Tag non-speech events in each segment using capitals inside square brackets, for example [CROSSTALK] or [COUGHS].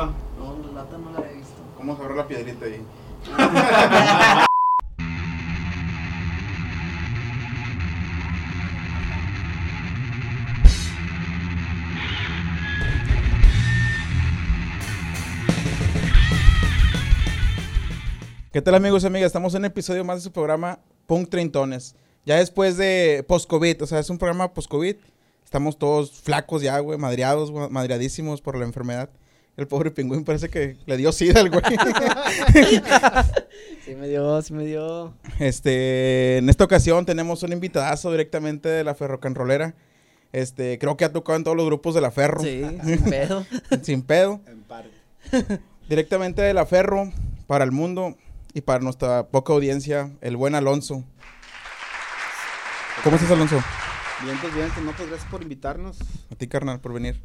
No, la lata no la he visto. ¿Cómo se abre la piedrita ahí? ¿Qué tal amigos y amigas? Estamos en un episodio más de su programa Punk Treintones. Ya después de post-COVID, o sea, es un programa post-COVID. Estamos todos flacos ya, güey, madreados, madreadísimos por la enfermedad. El pobre pingüín parece que le dio sida al güey. Sí me dio, sí me dio. Este, en esta ocasión tenemos un invitadazo directamente de la ferrocanrolera. Este, creo que ha tocado en todos los grupos de la Ferro. Sí, [LAUGHS] sin pedo. Sin pedo. En parte. Directamente de la Ferro para el mundo y para nuestra poca audiencia, el buen Alonso. ¿Cómo estás, Alonso? Bien, pues bien, pues no, pues gracias por invitarnos. A ti, carnal, por venir.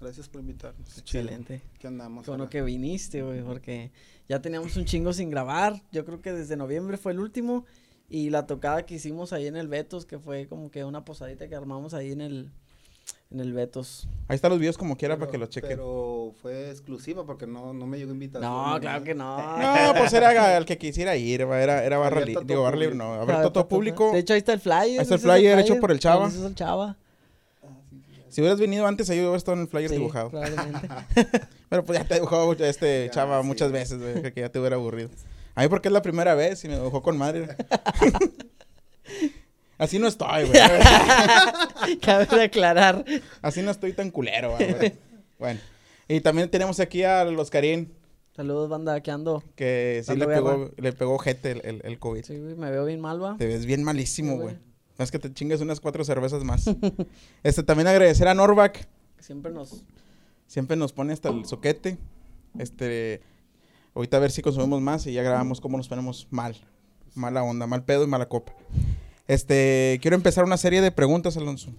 Gracias por invitarnos. Excelente. ¿Qué andamos? Bueno que viniste, güey, porque ya teníamos un chingo sin grabar. Yo creo que desde noviembre fue el último. Y la tocada que hicimos ahí en el Betos, que fue como que una posadita que armamos ahí en el, en el Betos. Ahí están los videos como quiera para Pero- que los chequen. Pero fue exclusiva porque no, no me llegó invitación. No, claro que no. [LAUGHS] No, pues era el que quisiera ir, era, era barra libre. Digo, barra libre, no, abierto a todo público. De hecho, ahí está el flyer. Ahí está el flyer hecho por el Chava. El Chava. Si hubieras venido antes, ahí hubiera estado en el flyer Sí, dibujado. probablemente. [LAUGHS] Pero pues ya te dibujado este Ya, chava sí. muchas veces, güey, que ya te hubiera aburrido. A mí porque es la primera vez y me dibujó con madre. [LAUGHS] Así no estoy, güey. [LAUGHS] Cabe de aclarar. Así no estoy tan culero, güey. Bueno. Y también tenemos aquí a los Karim, Saludos, banda, que ando. que sí le pegó, guerra. le pegó jete el, el, el COVID. Sí, güey, me veo bien mal, va. Te ves bien malísimo, Sí, güey. No es que te chingues unas cuatro cervezas más. [LAUGHS] este, también agradecer a Norvac. Siempre nos. Siempre nos pone hasta el soquete. Este, ahorita a ver si consumimos más y ya grabamos cómo nos ponemos mal. Mala onda, mal pedo y mala copa. Este, quiero empezar una serie de preguntas, Alonso.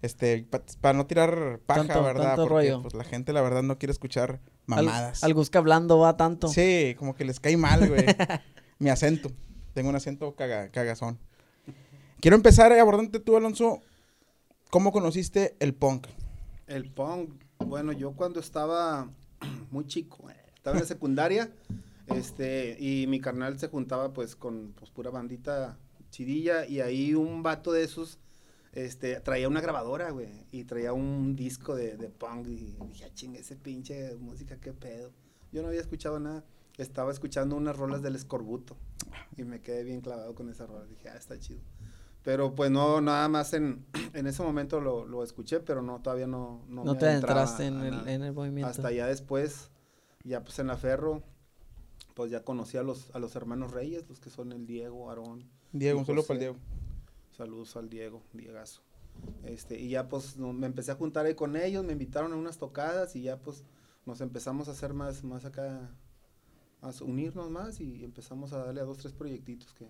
Este, para no tirar paja, Tanto- ¿verdad? tanto Porque rollo. pues la gente la verdad no quiere escuchar mamadas. al Gusca hablando va tanto. Sí, como que les cae mal, güey. [LAUGHS] Mi acento. Tengo un acento caga- cagazón. Quiero empezar abordándote tú, Alonso. ¿Cómo conociste el punk? El punk, bueno, yo cuando estaba [CLEARS THROAT] muy chico, eh, estaba en la secundaria, este, y mi carnal se juntaba pues con pues pura bandita chidilla, y ahí un vato de esos, este, traía una grabadora, güey, y traía un disco de, punk, y dije, ah, chinga, ese pinche música, qué pedo. Yo no había escuchado nada, estaba escuchando unas rolas del escorbuto, y me quedé bien clavado con esa rola, dije, ah, está chido. Pero pues no, nada más en, [CLEARS THROAT] en ese momento lo, lo escuché, pero no, todavía no. No, me te adentraste en el, en el movimiento. Hasta ya después, ya pues en la Ferro, pues ya conocí a los, a los hermanos Reyes, los que son el Diego, Aarón. Diego, un saludo para el. Diego. Saludos al Diego, Diegazo. Este, y ya pues no- me empecé a juntar ahí con ellos, me invitaron a unas tocadas y ya pues nos empezamos a hacer más, más acá, a unirnos más y empezamos a darle a dos, tres proyectitos que,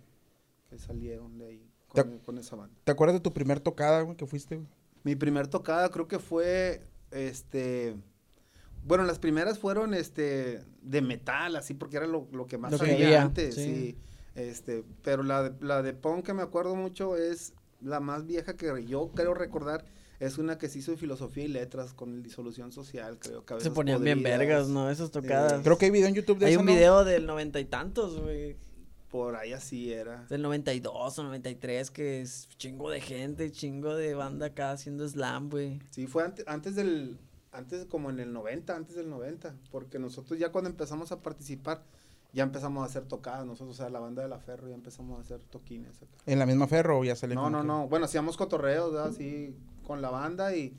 que salieron de ahí con, con esa banda. ¿Te acuerdas de tu primer tocada, güey, que fuiste, güey? Mi primer tocada creo que fue, este, bueno, las primeras fueron, este, de metal, así, porque era lo, lo que más Lo que había había, antes, sí. sí. Este, pero la de, la de punk que me acuerdo mucho es la más vieja que yo creo recordar, es una que se hizo en filosofía y letras con el disolución social, creo que Se ponían bien vergas, ¿no? Esas tocadas. Creo que hay video en YouTube de Hay eso, un ¿no? video del noventa y tantos, güey. Por ahí así era. Del 92 o 93, que es chingo de gente, chingo de banda acá haciendo slam, güey. Sí, fue antes, antes del, antes como en el 90, antes del 90, porque nosotros ya cuando empezamos a participar, ya empezamos a hacer tocadas, nosotros, o sea, la banda de la Ferro, ya empezamos a hacer toquines acá. En la misma ferro o ya salió. No, no, no, bueno, hacíamos cotorreos, ¿verdad? Así, con la banda y,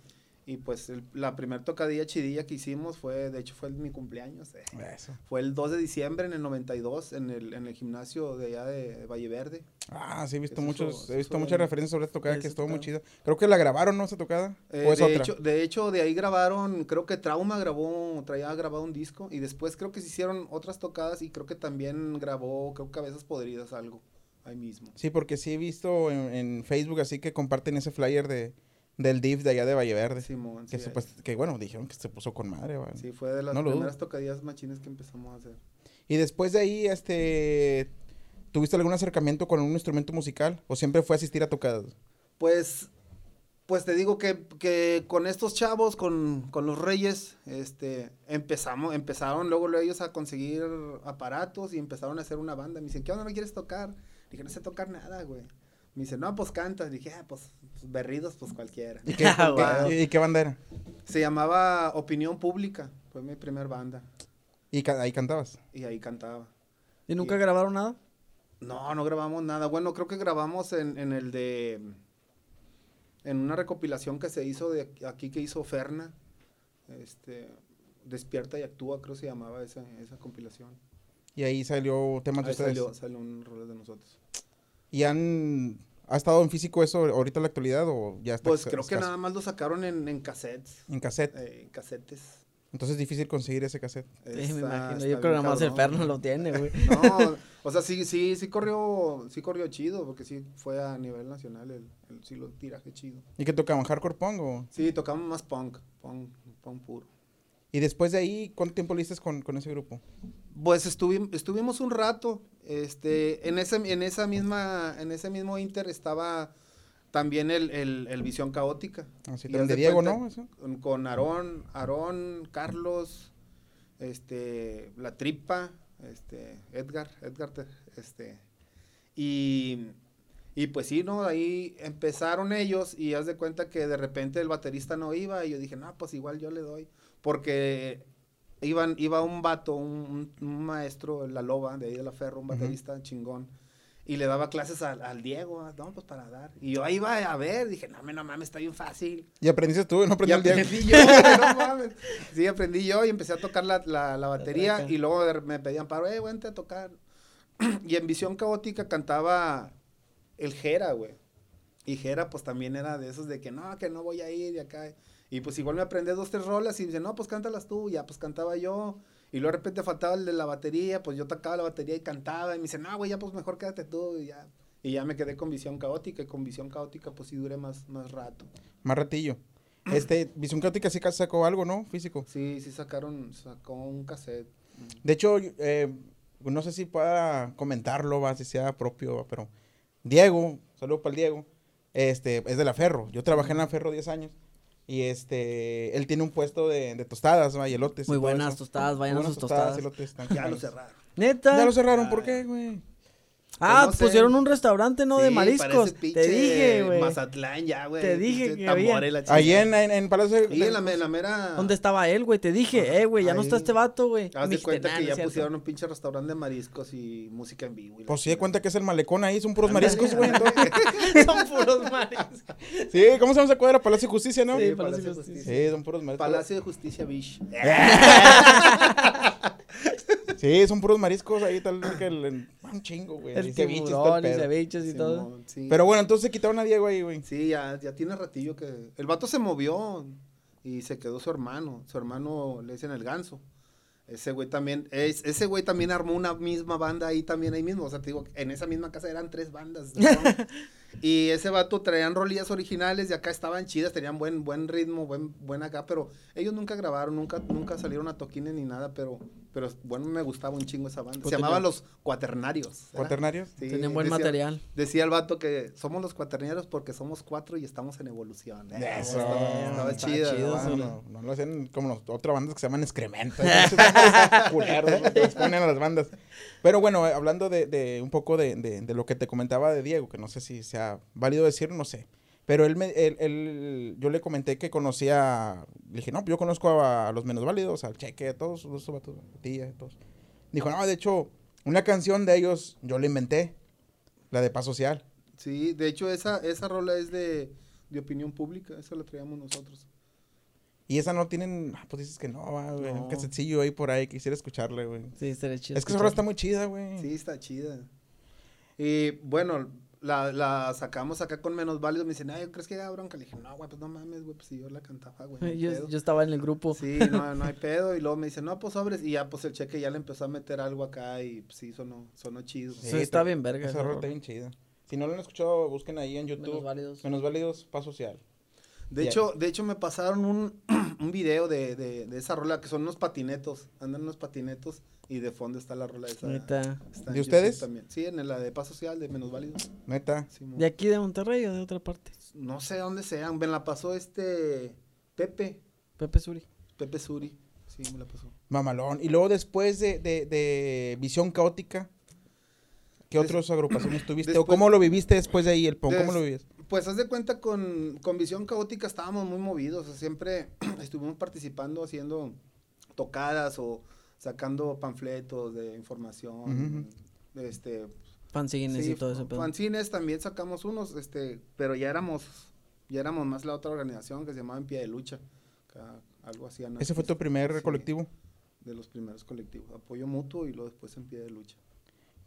y pues el- la primer tocadilla chidilla que hicimos fue, de hecho fue mi cumpleaños, eh. Eso. Fue el 2 de diciembre en el 92 en el, en el gimnasio de allá de Valle Verde. Ah, sí, he visto Eso muchos, he visto muchas referencias sobre esta tocada que estuvo muy tocada. chida. Creo que la grabaron, ¿no? Esa tocada. Eh, ¿O es de, otra? Hecho, de hecho, de ahí grabaron, creo que Trauma grabó, traía grabado un disco y después creo que se hicieron otras tocadas y creo que también grabó, creo Cabezas Podridas algo, ahí mismo. Sí, porque sí he visto en, en Facebook así que comparten ese flyer de, del DIF de allá de Valle Verde. Simón, que, sí, supuest- que bueno, dijeron que se puso con madre, güey. sí, fue de las No primeras tocadillas machines que empezamos a hacer. Y después de ahí, este, ¿tuviste algún acercamiento con un instrumento musical? ¿O siempre fue asistir a tocadas? Pues Pues te digo que, que con estos chavos, con, con los reyes, este, empezamos, empezaron luego ellos a conseguir aparatos y empezaron a hacer una banda. Me dicen, ¿qué onda no quieres tocar? Dije, no sé tocar nada, güey. Me dice, no, pues canta. Dije, ah, pues, pues berridos, pues cualquiera. [LAUGHS] [LAUGHS] ¿Y qué, Ah, wow. y qué banda era? Se llamaba Opinión Pública. Fue mi primer banda. Y ca- ahí cantabas. Y ahí cantaba. ¿Y nunca grabaron nada? No, no grabamos nada. Bueno, creo que grabamos en, en el de. En una recopilación que se hizo de aquí que hizo Ferna. Este. Despierta y actúa, creo que se llamaba esa, esa compilación. Y ahí salió temas de Ahí ustedes. salió, salió un rol de nosotros. ¿Y han... ¿Ha estado en físico eso ahorita en la actualidad o ya está? Pues creo que nada más lo sacaron en, en cassettes. En cassette. eh, en casetes. Entonces es difícil conseguir ese cassette. Sí, me Está- imagino. está Yo creo que nada más el perno lo tiene, güey. [LAUGHS] No, [LAUGHS] o sea, sí, sí, sí corrió, sí corrió chido, porque sí fue a nivel nacional el, el sí lo tiraje chido. ¿Y qué tocaban? ¿Hardcore punk o...? Sí, tocamos más punk, punk, punk puro. Y después de ahí, ¿cuánto tiempo le hiciste con, con ese grupo? Pues estuvi- estuvimos un rato, este, en ese, en esa misma, en ese mismo Inter estaba también el, el, el Visión Caótica. Así Y de Diego, cuenta- ¿no? Eso. Con, Aarón, Aarón, Carlos, este, La Tripa, este, Edgar, Edgar, te- este, y, y pues sí, ¿no? Ahí empezaron ellos y haz de cuenta que de repente el baterista no iba y yo dije, no, pues igual yo le doy, porque iban, iba un vato, un, un- maestro, la loba, de ahí de la ferro, un baterista chingón. Y le daba clases al, al Diego, no, pues para dar. Y yo ahí iba a ver, dije, no, me- no mames, está bien fácil. ¿Y aprendiste tú? ¿No Y aprendió el Diego? aprendí yo, no [LAUGHS] mames. Sí, aprendí yo y empecé a tocar la, la, la batería y luego me pedían paro, eh, vente a tocar. [CLEARS THROAT] Y en Visión Caótica cantaba el Jera, güey. Y Jera, pues también era de esos de que no, que no voy a ir y acá. Y pues igual me aprendí dos, tres rolas y dice, no, pues cántalas tú. Ya, pues cantaba yo. Y luego de repente faltaba el de la batería, pues yo tocaba la batería y cantaba. Y me dice, no, güey, ya pues mejor quédate tú. Y ya. Y ya me quedé con Visión Caótica. Y con Visión Caótica, pues sí duré más, más rato. Más ratillo. [CLEARS THROAT] Este, Visión Caótica sí sacó algo, ¿no? Físico. Sí, sí sacaron, sacó un cassette. De hecho, eh, no sé si pueda comentarlo, va, si sea propio, va, pero Diego, saludo para el Diego, este, es de la Ferro. Yo trabajé en la Ferro 10 años y este, él tiene un puesto de, de tostadas, va, y elotes. Muy buenas tostadas, vayan a sus buenas tostadas. elotes, [LAUGHS] están Ya lo cerraron. ¿Neta? Ya lo cerraron, ¿por qué, güey? Ah, Pues no sé. pusieron un restaurante, ¿no? de mariscos. Te dije, güey. Mazatlán ya, güey. Te dije que había. Ahí en, en, en Palacio de- Y en la, la mera... ¿Dónde estaba él, güey? Te dije, eh, güey, ya no está Ahí. este vato, güey. Haz de cuenta "Nah, que ya es cierto". pusieron un pinche restaurante de mariscos y música en vivo. Pues sí, de cuenta que es el malecón ahí, son puros mariscos, güey. [LAUGHS] Son puros mariscos. Sí, ¿cómo se llama esa cuadra? Palacio de Justicia, ¿no? Sí, Palacio Palacio de Justicia. Sí, son puros mariscos. Palacio de Justicia Beach. [LAUGHS] Sí, son puros mariscos ahí, tal vez que [LAUGHS] un chingo, güey. El y tiburón y ceviches y todo. Sí. Pero bueno, entonces se quitaron a Diego ahí, güey. Sí, ya, ya tiene ratillo que... El vato se movió y se quedó su hermano. Su hermano le dicen el ganso. Ese güey también, es- ese güey también armó una misma banda ahí también ahí mismo. O sea, te digo, en esa misma casa eran tres bandas. punk. [LAUGHS] y ese vato traían rolillas originales y acá estaban chidas, tenían buen, buen ritmo, buen, buen acá, pero ellos nunca grabaron, nunca, nunca salieron a toquines ni nada, pero, pero bueno, me gustaba un chingo esa banda. Se llamaban tenía- los cuaternarios. ¿Cuaternarios? Sí, Tenían buen decía- material. Decía el vato que somos los cuaterneros porque somos cuatro y estamos en evolución. Eh, Eso. Estaba, estaba chido, sí. banda. No, no lo hacen como los, otra banda que se llaman Excremento. [LAUGHS] culeros, les ponen a las bandas. Pero bueno, eh, hablando de, de un poco de, de- de lo que te comentaba de Diego, que no sé si sea válido decir, no sé. Pero él, me, él, él- yo le comenté que conocía, le dije, no, yo conozco a, los menos válidos, al Cheque, a todos, los vatos, a tía, a todos. Dijo, no, de hecho, una canción de ellos yo la inventé, la de Paz Social. Sí, de hecho esa, esa rola es de, de opinión pública, esa la traíamos nosotros. Y esa no tienen, ah, pues dices que no, va, güey, un No. casetcillo ahí por ahí, quisiera escucharle, güey. Sí, estaría chido. Es que esa rola está muy chida, güey. Sí, está chida. Y bueno, la, la sacamos acá con menos válidos. Me dicen, ay, ¿crees que haga bronca? Le dije, no, güey, pues no mames, güey, pues si yo la cantaba, güey. no [LAUGHS] Yo, pedo". yo estaba en el grupo. Sí, no, [LAUGHS] no hay pedo. Y luego me dicen, no, pues sobres. Y ya, pues el cheque ya le empezó a meter algo acá y pues, sí, sonó, sonó chido. Sí, está bien verga Esa rola. está bien chida. Si no lo han escuchado, busquen ahí en YouTube. Menos válidos. Menos válidos, paz social. De hecho, de hecho me pasaron un, [CLEARS THROAT] un video de, de, de esa rola que son unos patinetos, andan unos patinetos y de fondo está la rola esa. Ahorita. está en ¿De ustedes? También. Sí, en la de Paz Social de Menos Válido. Neta. ¿De aquí de Monterrey o de otra parte? No sé dónde sean, me la pasó este Pepe, Pepe Suri. Pepe Suri. Sí, me la pasó. Mamalón. Y luego después de, de, de Visión Caótica, ¿qué otras agrupaciones tuviste? ¿O cómo lo viviste después de ahí, el PON? ¿Cómo Des- lo vivías? Pues haz de cuenta con, con Visión Caótica estábamos muy movidos, o sea, siempre [CLEARS THROAT] estuvimos participando haciendo tocadas o sacando panfletos de información, este, Fanzines sí, y todo ese pedo. fanzines también sacamos unos, este, pero ya éramos, ya éramos más la otra organización que se llamaba En Pie de Lucha, algo así. ¿Ese fue tu primer Sí. colectivo? De los primeros colectivos, apoyo mutuo y luego después En Pie de Lucha.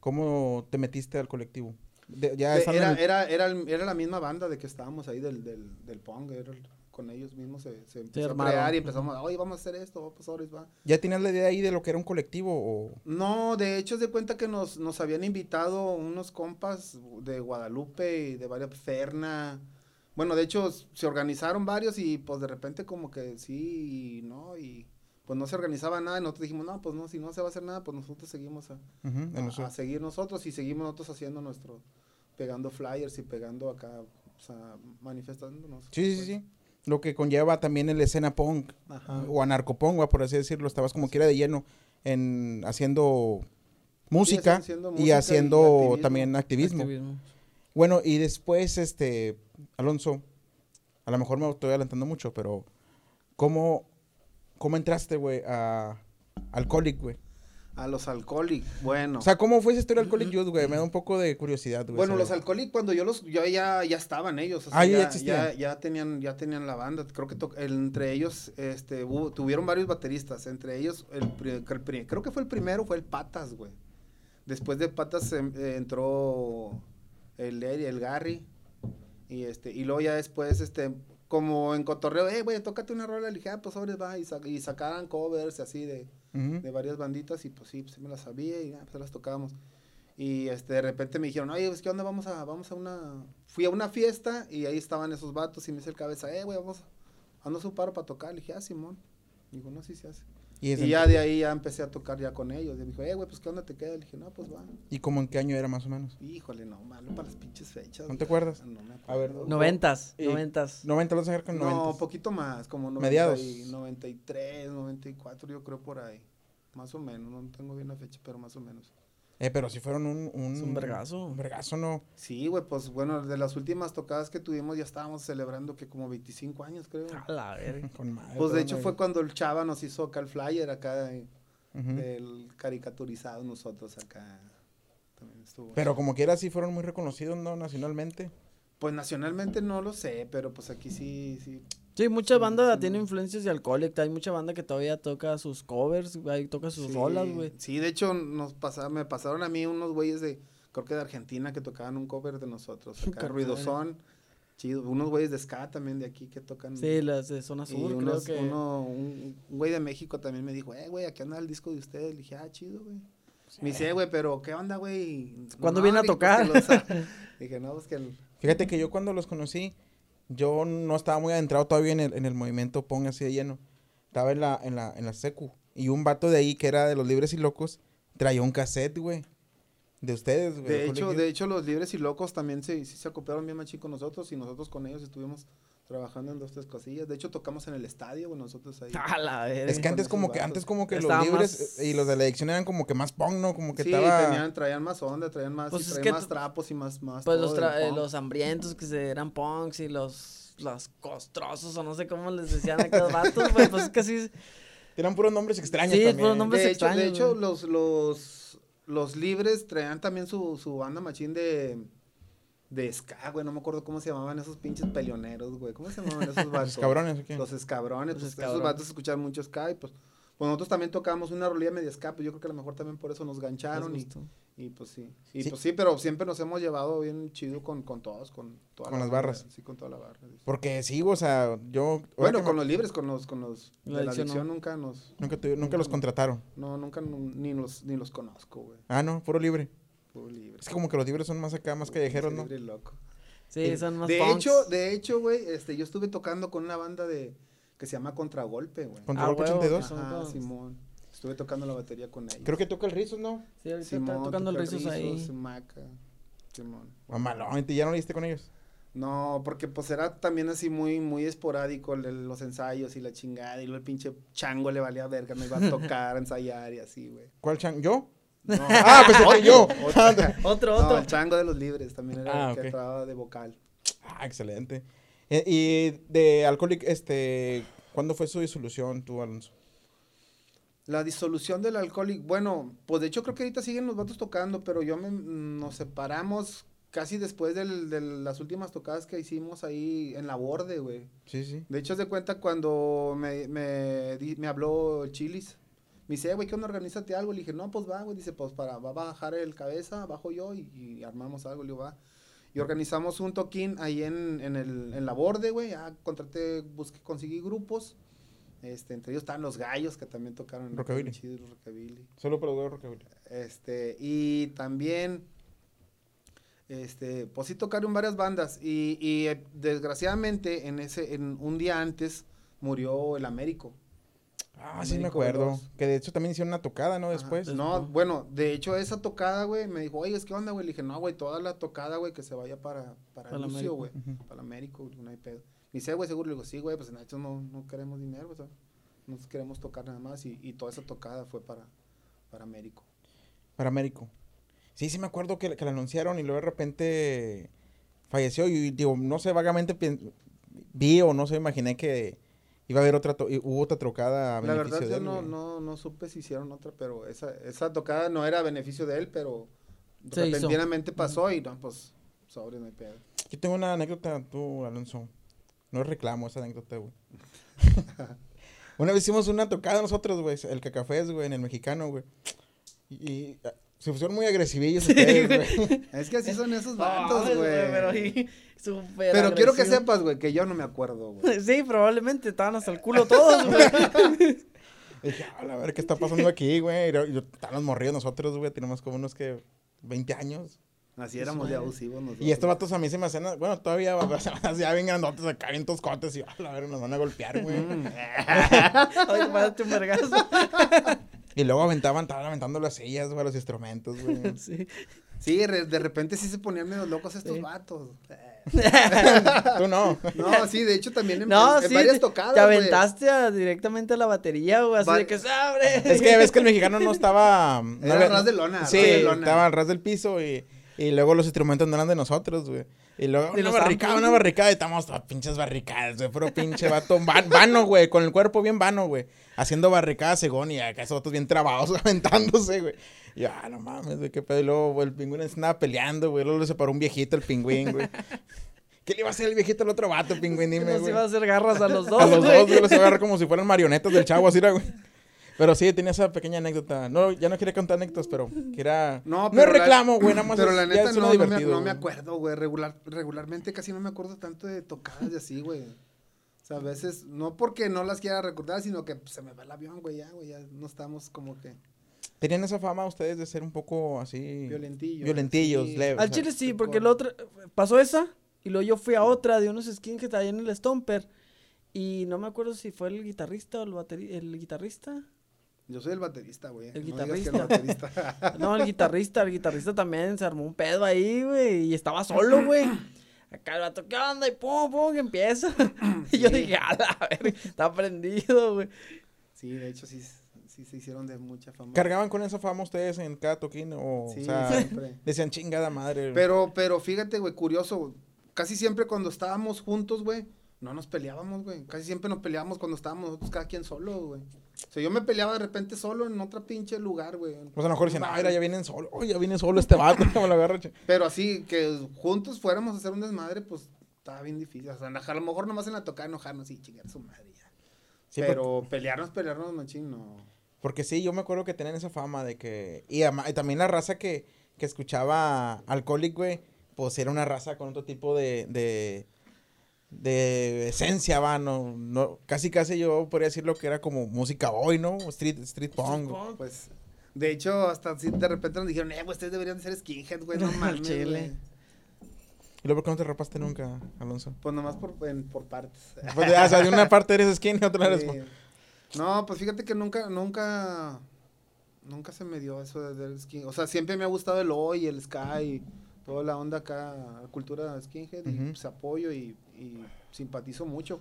¿Cómo te metiste al colectivo? De- ya De- estando en era, el- era, era, el- era la misma banda de que estábamos ahí del, del, del Pong, era el- con ellos mismos se, se empezó a crear y empezamos, oye, vamos a hacer esto, pues ahora va. ¿Ya tenías la idea ahí de lo que era un colectivo? O... No, de hecho, es de cuenta que nos, nos habían invitado unos compas de Guadalupe y de varias, Ferna. Bueno, de hecho, se organizaron varios y pues de repente como que sí y no, y pues no se organizaba nada y nosotros dijimos, no, pues no, si no se va a hacer nada, pues nosotros seguimos a, a seguir nosotros y seguimos nosotros haciendo nuestro, pegando flyers y pegando acá, o sea, manifestándonos. Sí, sí, pues. sí. Lo que conlleva también el escena punk Ajá. o anarcopunk, por así decirlo. Estabas como quiera de lleno en haciendo música haciendo y música y haciendo activismo. también activismo. Activismo. Bueno, y después, este, Alonso, a lo mejor me estoy adelantando mucho, pero ¿cómo, cómo entraste, güey, a Alcoholic, güey? A los alcohólicos, bueno. O sea, ¿cómo fue esa historia de Alcoholic Youth, güey? Me da un poco de curiosidad, güey. Bueno, los alcohólicos cuando yo los yo ya ya estaban ellos, o sea, Ah, ya ya, existían. ya, ya tenían ya tenían la banda, creo que to- entre ellos este hubo- tuvieron varios bateristas, entre ellos el, el creo que fue el primero fue el Patas, güey. Después de Patas em- eh, entró el Larry, el Gary y este y luego ya después este como en cotorreo, eh, güey, tócate una rola, le dije, ah, pues sobres va, y, sa- y sacaban covers así de, De varias banditas y pues sí, pues sí me las sabía y pues las tocábamos. Y este, de repente me dijeron, oye, pues, ¿qué onda? Vamos a, vamos a una... Fui a una fiesta y ahí estaban esos vatos y me dice el cabeza, eh, güey, vamos, ando su paro para tocar. Le dije, ah, Simón. Digo, no, sí se hace. Y, ya de ahí ya empecé a tocar ya con ellos. Y me dijo, eh, güey, pues, ¿qué onda te queda? Le dije, no, pues, va. ¿Y cómo en qué año era más o menos? Híjole, no, malo para las pinches fechas. ¿No te acuerdas? No me A ver, acuerdo. Noventas, Y- noventas. 90 los acercan, 90. No, poquito más, como 90 Mediados. y 93, 94, yo creo por ahí. Más o menos, no tengo bien la fecha, pero más o menos. Eh, pero si fueron un... Un, Es un vergazo. Un vergazo, ¿no? Sí, güey, pues bueno, de las últimas tocadas que tuvimos ya estábamos celebrando que como 25 años, creo. A la verga. [LAUGHS] Con madre, Pues de hecho fue cuando el Chava nos hizo acá el flyer acá del caricaturizado nosotros acá. También estuvo. Pero como quiera sí fueron muy reconocidos, ¿no? Nacionalmente. Pues nacionalmente no lo sé, pero pues aquí sí, sí. Sí, mucha banda sí, tiene no. influencias de Alcoholic. Hay mucha banda que todavía toca sus covers, ahí toca sus sí, rolas, güey. Sí, de hecho nos pasa, me pasaron a mí unos güeyes de, creo que de Argentina que tocaban un cover de nosotros. [LAUGHS] Acá, ruidosón, chido. Unos güeyes de ska también de aquí que tocan. Sí, las de Zona Y Sur, unos- creo que. uno, un, un güey de México también me dijo, eh, güey, aquí anda el disco de ustedes. Le dije, ah, chido, güey. Me dice, "Eh, güey, pero ¿qué onda, güey? ¿Cuándo viene a tocar? "Pues que los- [LAUGHS] dije, no, pues que el- Fíjate que yo cuando los conocí, yo no estaba muy adentrado todavía en el, en el movimiento Pong así de lleno. Estaba en la, en la, en la secu. Y un vato de ahí que era de los libres y locos, traía un cassette, güey. De ustedes, güey. De hecho, de hecho, los libres y locos también se, sí se acoplaron bien machín con nosotros y nosotros con ellos estuvimos trabajando en dos, tres cosillas. De hecho, tocamos en el estadio, güey, nosotros ahí. [LAUGHS] A la. Es que antes como que, antes como que Estaba los libres más- y los de la adicción eran como que más punk, ¿no? Como que sí, estaba... tenían, traían más onda, traían más, Pues y traían más trapos y más, más Pues todo los, eh, los hambrientos que se eran punks y los, los costrosos o no sé cómo les decían a aquellos vatos, güey. Pues es que así. Eran puros nombres extraños Sí, también. puros nombres de hecho, de extraños, hecho los, los, los libres traían también su, su banda machín de, de ska, güey. No me acuerdo cómo se llamaban esos pinches peleoneros, güey. ¿Cómo se llamaban esos [LAUGHS] vatos? Los cabrones, ¿o qué? Los escabrones. Los pues, escabrones. Esos vatos escuchaban mucho ska y pues, pues nosotros también tocábamos una rolilla media pues yo creo que a lo mejor también por eso nos gancharon y, y pues sí. Y Sí. pues sí, pero siempre nos hemos llevado bien chido con, con todos, con toda Con la las barras. Sí, con toda la barra. sí. Porque sí, o sea, yo... Bueno, con me- los libres, con los, con los La de la adicción, adicción no. nunca nos, Nunca, tuve- nunca los contrataron. no, nunca nu- ni los, ni los conozco, güey. Ah, no, puro libre. Puro libre. Es que como que los libres son más acá, más callejeros, ¿no? Libre loco. Sí, Eh, son más De punks. hecho, de hecho, güey, este, yo estuve tocando con una banda de que se llama Contragolpe, güey. Contra Ah, Rock huevo, 82. son Ajá, con- Simón. Estuve tocando la batería con ellos. Creo que toca el Rizos, ¿no? Sí, ahorita Simón, está tocando el toca rizos ahí. Maca, Simón. Mamalón, ¿y ya no diste con ellos? No, porque pues era también así muy, muy esporádico el- los ensayos y la chingada. Y luego el pinche chango le valía verga, me iba a [LAUGHS] tocar, a ensayar y así, güey. ¿Cuál chan? ¿Yo? No, [LAUGHS] Ah, pensé que yo. [LAUGHS] Otro, Otro, no, otro. el chango de los libres también era Ah, el que ok. entraba de vocal. Ah, excelente. Eh, y de Alcoholic, este, ¿cuándo fue su disolución, tú, Alonso? La disolución del alcohólico, bueno, pues de hecho creo que ahorita siguen los vatos tocando, pero yo me, nos separamos casi después del- de las últimas tocadas que hicimos ahí en la borde, güey. Sí, sí. De hecho, haz de cuenta cuando me, me, di- me habló Chilis. Me dice, "Eh, güey, ¿qué onda? Organízate algo. Le dije, no, pues va, güey. Dice, pues para, va a bajar el cabeza, bajo yo y, y armamos algo. Le digo, va. Y organizamos un toquín ahí en, en, el, en la borde, güey. Ya contraté, busqué, conseguí grupos. Este, entre ellos estaban los gallos que también tocaron. Rockabilly. Chido, rockabilly. Solo productor Rockabilly. Este, y también, este, pues sí tocaron varias bandas. Y, y, eh, desgraciadamente, en ese, en un día antes, murió el Américo. Ah, sí me acuerdo. los- Que de hecho también hicieron una tocada, ¿no? Después. Ajá. No, bueno, de hecho, esa tocada, güey, me dijo, oye, ¿qué onda, güey? Le dije, no, güey, toda la tocada, güey, que se vaya para, para, Para el Lucio, güey. Ujú. Para el Américo, no hay pedo. Me dice, güey, seguro. Le digo, sí, güey, pues en hecho no, no queremos dinero, o sea, no queremos tocar nada más. Y, y toda esa tocada fue para, para Américo. Para Américo. Sí, sí me acuerdo que, que la anunciaron y luego de repente falleció y digo, no sé, vagamente vi o no sé, imaginé que iba a haber otra, y hubo otra trocada a La beneficio verdad de yo él, no, güey. no, no supe si hicieron otra, pero esa, esa tocada no era a beneficio de él, pero Se hizo. repentinamente pasó y no, pues, sobre, no hay pedo. Yo tengo una anécdota, tú, Alonso. No reclamo esa anécdota, güey. [LAUGHS] una vez hicimos una tocada nosotros, güey, el cacafés, güey, en el mexicano, güey. Y, y, ah, se pusieron muy agresivillos ustedes, güey. Es que así son esos Ay, vatos, güey. Pero, Pero, sí, súper quiero que sepas, güey, que yo no me acuerdo, güey. [LAUGHS] Sí, probablemente estaban hasta el culo todos, güey. [LAUGHS] Dije, "A la ver, ¿qué está pasando aquí, güey? Estaban morridos nosotros, güey, tenemos como unos que 20 años. Así éramos de abusivos nosotros. Y estos vatos a mí se me hacen, bueno, todavía [LAUGHS] se me hacen ya bien grandotes acá, bien toscotes, y a la ver, nos van a golpear, güey. Mm. Párate un vergazo. Y luego aventaban, estaban aventando las sillas, güey, los instrumentos, güey. Sí. Sí, re- de repente sí se ponían medio locos estos Sí. vatos. [LAUGHS] Tú no. No, sí, de hecho también en, No, en- en sí, varias te- tocadas, te aventaste a- directamente a la batería, güey, así Va- de que se abre. Es que ves que el mexicano no estaba. no Era había- ras de lona, Sí, ras de lona. estaba al ras del piso y, y luego los instrumentos no eran de nosotros, güey. Y luego una barricada, una barricada y estamos a pinches barricadas, güey. Puro pinche vato van- [LAUGHS] vano, güey, con el cuerpo bien vano, güey. Haciendo barricadas según y acá esos vatos bien trabados [LAUGHS] aventándose, güey. Y ah, no mames, güey, qué pedo. Y luego güey, el pingüino se andaba peleando, güey. Luego le separó un viejito el pingüín, güey. [LAUGHS] ¿Qué le iba a hacer el viejito al otro vato, pingüín? Dime, Nos güey. iba a hacer garras a los dos, A los güey. dos, güey, los iba a agarrar como si fueran marionetas del chavo, así era, güey. Pero sí, tenía esa pequeña anécdota. No, ya no quería contar anécdotas, pero que era... No, No, pero es la- reclamo, güey, nada más Pero es- la neta no, no, me, no me acuerdo, güey. Regular, regularmente casi no me acuerdo tanto de tocadas de así, güey. O sea, a veces, no porque no las quiera recordar, sino que pues, se me va el avión, güey, ya, güey, ya no estamos como que Tenían esa fama ustedes de ser un poco así... violentillos. Violentillos, sí. leves. Al o sea, chile sí, porque por- la otra, pasó esa, y luego yo fui a otra de unos skins que estaban en el Stomper, y no me acuerdo si fue el guitarrista o el bateri el guitarrista. Yo soy el baterista, güey. El no digas que el baterista. [LAUGHS] No, el guitarrista, el guitarrista también se armó un pedo ahí, güey, y estaba solo, güey. Acá el vato, ¿qué onda? Y pum, pum, que empieza. [LAUGHS] Y yo dije, a la verga, está prendido, güey. sí, de hecho, sí, sí se hicieron de mucha fama. ¿Cargaban con esa fama ustedes en cada toquín? O, Sí, o sea, siempre. [LAUGHS] decían chingada madre. güey. Pero, pero fíjate, güey, curioso. Casi siempre cuando estábamos juntos, güey, no nos peleábamos, güey. Casi siempre nos peleábamos cuando estábamos nosotros cada quien solo, güey. O sea, yo me peleaba de repente solo en otro pinche lugar, güey. Pues a lo mejor dicen, ah, ya vienen solo. Oye, ya viene solo este vato. me lo agarro. che". Pero así, que juntos fuéramos a hacer un desmadre, pues estaba bien difícil. O sea, a lo mejor nomás en la tocada enojarnos y chingar a su madre ya. Sí, pero pelearnos, pelearnos, machín, no. Porque sí, yo me acuerdo que tenían esa fama de que... Y, y también la raza que, que escuchaba Alcoholic, güey, pues era una raza con otro tipo de... de de esencia, va, no, no, casi casi yo podría decirlo que era como música hoy, ¿no? Street, street punk. Pues, de hecho, hasta así de repente nos dijeron, eh, güey, ustedes deberían de ser skinhead, güey, no [LAUGHS] mames, Chile. ¿Y luego por qué no te rapaste nunca, Alonso? Pues nomás por, en- por partes. Pues, o sea, de una [LAUGHS] parte eres skinny, de otra eres... Sí. No, pues fíjate que nunca, nunca, nunca se me dio eso de- del skin. O sea, siempre me ha gustado el hoy, el sky, toda la onda acá, la cultura skinhead, y pues apoyo y, y simpatizo mucho.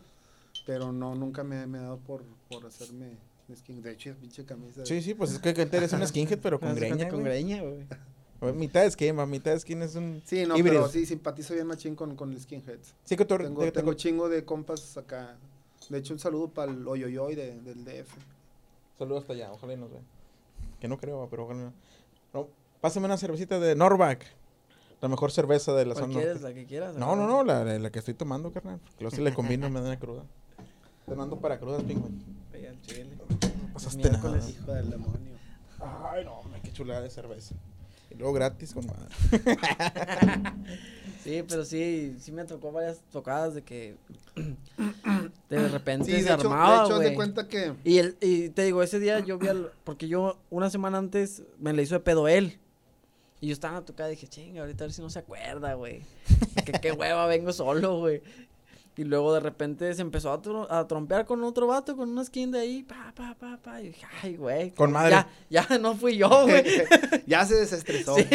Pero no, nunca me, me ha dado por, por hacerme skin. De hecho, es pinche camisa. Sí, sí, pues es que que eres un skinhead, pero con [LAUGHS] greña, Con greña, güey. Mitad de skin, va, mitad de skin es un... Sí, no, híbrido. pero sí, simpatizo bien machín con, con el skinheads. Sí, que tú... Tengo, te- tengo te- chingo de compas acá. De hecho, un saludo para el Oyoyoy de, del DF. Saludos hasta allá, ojalá y nos vea. Que no creo, pero ojalá no. no. Pásame una cervecita de Norback. La mejor cerveza de la ¿Cuál zona quieres? La que quieras. No, no, no, la, la- la que estoy tomando, carnal. Luego si le combino me da una cruda. Te mando para crudas, al chile. No pasaste nada. Hijo del demonio. Ay, no, hombre, qué chulada de cerveza. Y luego gratis con madre. [LAUGHS] Sí, pero sí, sí me tocó varias tocadas de que [COUGHS] de repente Sí, se de hecho, de armaba, hecho, haz de güey. cuenta que. Y, el, y te digo, ese día yo vi al... Porque yo una semana antes me le hizo de pedo él. Y yo estaba en la tocada y dije, chinga, ahorita a ver si no se acuerda, güey. que qué hueva, vengo solo, güey. Y luego de repente se empezó a, a trompear con otro vato, con una skin de ahí, pa, pa, pa, pa. Y dije, ay, güey. Con madre. Ya, ya no fui yo, [LAUGHS] güey. ya se desestresó. Sí.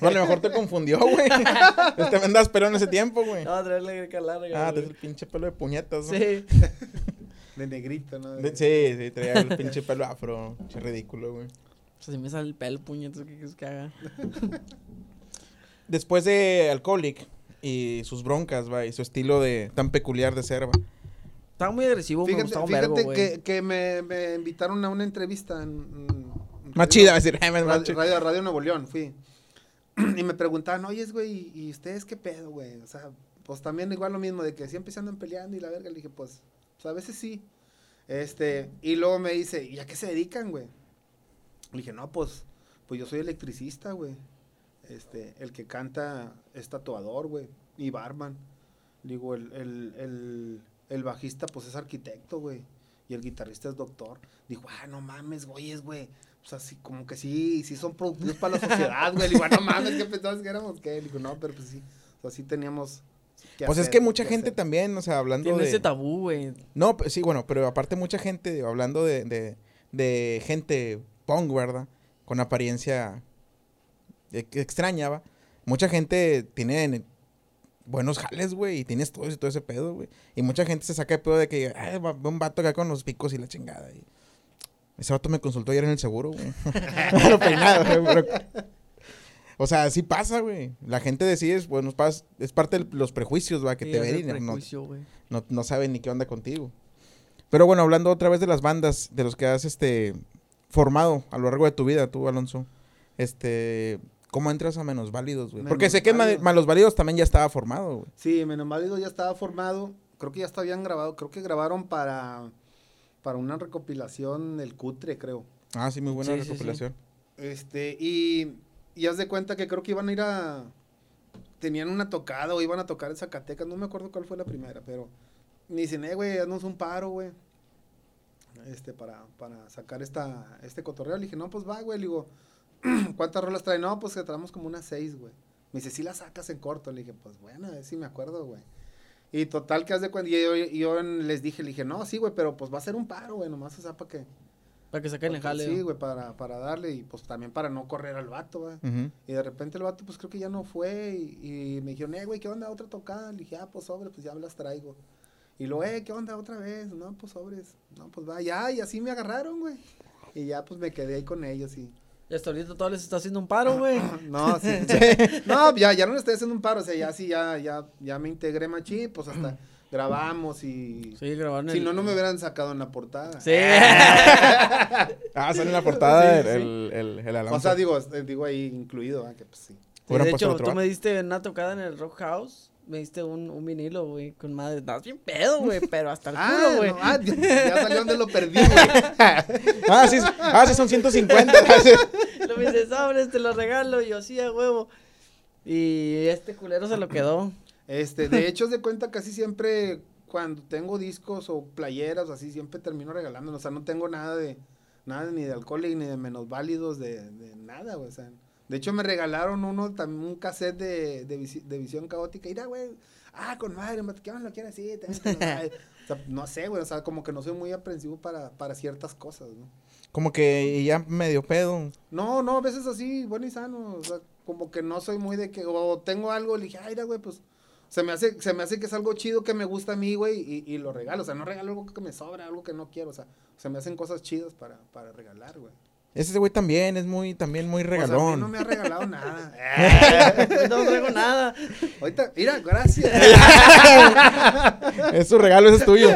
No, a lo mejor te confundió, güey. [LAUGHS] Te vendas pelo en ese tiempo, güey. No, traerle larga, Ah, te el pinche pelo de puñetas, ¿no? Sí. [LAUGHS] De negrito, ¿no? De- sí, sí, traía el pinche pelo afro. Pinche ridículo, güey. O sea, si me sale el pelo, puñetas, ¿qué quieres que haga? [LAUGHS] Después de Alcoholic y sus broncas, va, y su estilo de tan peculiar de ser, va. Estaba muy agresivo, me Fíjate, gustaba un fíjate güey. que, que me, me invitaron a una entrevista en. Más chida, va a decir, "Ay, más Radio, chida". radio, Radio Nuevo León, fui. [CLEARS THROAT] Y me preguntaban, oye, güey, ¿y ustedes qué pedo, güey? O sea, pues también igual lo mismo, de que siempre se andan peleando y la verga. Le dije, pues, pues a veces sí. Este, y luego me dice, ¿y a qué se dedican, güey? Le dije, no, pues, pues yo soy electricista, güey. Este, el que canta es tatuador, güey, y barman. Digo, el, el, el, el bajista, pues es arquitecto, güey. Y el guitarrista es doctor. Dijo, ah, no mames, güeyes, güey. O sea, sí, como que sí, sí son productivos para la [LAUGHS] sociedad, güey. Le digo, "Ah, no mames, ¿qué pensabas que éramos qué? Le digo, no, pero pues sí. O sea, sí teníamos. Pues es hacer, que mucha que gente hacer". también, o sea, hablando Tiene de... ese tabú, güey. No, pues, sí, bueno, pero aparte mucha gente, digo, hablando de, de, de gente punk, ¿verdad? Con apariencia extraña, ¿va? Mucha gente tiene buenos jales, güey, y tiene estudios y todo ese pedo, güey. Y mucha gente se saca de pedo de que, ay, va va un vato acá con los picos y la chingada. Y ese vato me consultó ayer en el seguro, güey. [LAUGHS] Lo peinado, güey, pero- O sea, sí pasa, güey. La gente decide, es, bueno, es parte de los prejuicios, va, que Sí, te ven y no- no, no saben ni qué onda contigo. Pero bueno, hablando otra vez de las bandas de los que has este formado a lo largo de tu vida, tú, Alonso. Este, ¿cómo entras a Menos Válidos, güey? Porque sé que Menos Malos Válidos también ya estaba formado, güey. Sí, Menos Válido ya estaba formado. Creo que ya estaban grabado. Creo que grabaron para, para una recopilación El Cutre, creo. Ah, sí, muy buena Sí, sí, sí. recopilación. Este, y, y haz de cuenta que creo que iban a ir a. Tenían una tocada o iban a tocar en Zacatecas. No me acuerdo cuál fue la primera, pero. Me dicen, eh, güey, haznos un paro, güey. Este, para, para sacar esta, este cotorreo. Le dije, no, pues va, güey. Le digo, [CLEARS THROAT] ¿cuántas rolas trae? No, pues que traemos como unas seis, güey. Me dice, sí las sacas en corto. Le dije, pues bueno, a ver si me acuerdo, güey. Y total, que haz de cuenta. Y yo, les dije, le dije, no, sí, güey, pero pues va a ser un paro, güey, nomás, o sea, para que. Para que saquen el jale. Sí, güey, para, para darle y pues también para no correr al vato, güey. Y de repente el vato, pues creo que ya no fue. Y, y me dijeron, eh, güey, ¿qué onda? Otra tocada. Le dije, ah, pues sobre, pues ya las traigo. Y luego, eh, ¿qué onda? Otra vez. No, pues sobres. No, pues va, ya. Y así me agarraron, güey. Y ya, pues me quedé ahí con ellos y. Y hasta ahorita todo les está haciendo un paro, güey. [LAUGHS] No, sí. [LAUGHS] no, ya, ya no le estoy haciendo un paro. O sea, ya sí, ya, ya, ya me integré machín. Pues hasta [CLEARS THROAT] grabamos y. Sí, grabaron Si el- no, no me hubieran sacado en la portada. Sí. [LAUGHS] Ah, sale en la portada Sí, el, sí. el, el, el Alonso. O sea, digo, eh, digo ahí incluido, ¿verdad? que pues sí. De hecho, tú me diste una tocada en el Rock House. Me diste un, un vinilo, güey, con madre. Estabas bien pedo, güey, pero hasta el [LAUGHS] Ah, culo, güey. no, ah, ya, ya salió donde lo perdí, güey. [LAUGHS] Ah, sí, ah, sí, son 150. [LAUGHS] Lo me dice, sobres, te lo regalo. Y yo, sí, a huevo. Y este culero se lo quedó. Este, de hecho, de cuenta casi siempre cuando tengo discos o playeras o así, siempre termino regalándolos. O sea, no tengo nada de, nada ni de alcohol ni de menos válidos, de, de nada, güey. O sea, De hecho, me regalaron uno, también un cassette de, de, visi- de visión caótica. Mira, güey. Ah, con madre, ¿qué onda lo quiere así? También con madre. O sea, no sé, güey. O sea, como que no soy muy aprensivo para, para ciertas cosas, ¿no? Como que ya medio pedo. No, no, a veces así, bueno y sano. O sea, como que no soy muy de que, o tengo algo, le dije, ay, güey, pues. Se me, hace, se me hace que es algo chido que me gusta a mí, güey, y, y lo regalo. O sea, no regalo algo que me sobra, algo que no quiero. O sea, se me hacen cosas chidas para, para regalar, güey. Ese güey también es muy, también muy a mí regalón. no me ha regalado nada. [LAUGHS] no traigo nada. Ahorita, mira, gracias. [LAUGHS] es su regalo, ese es tuyo.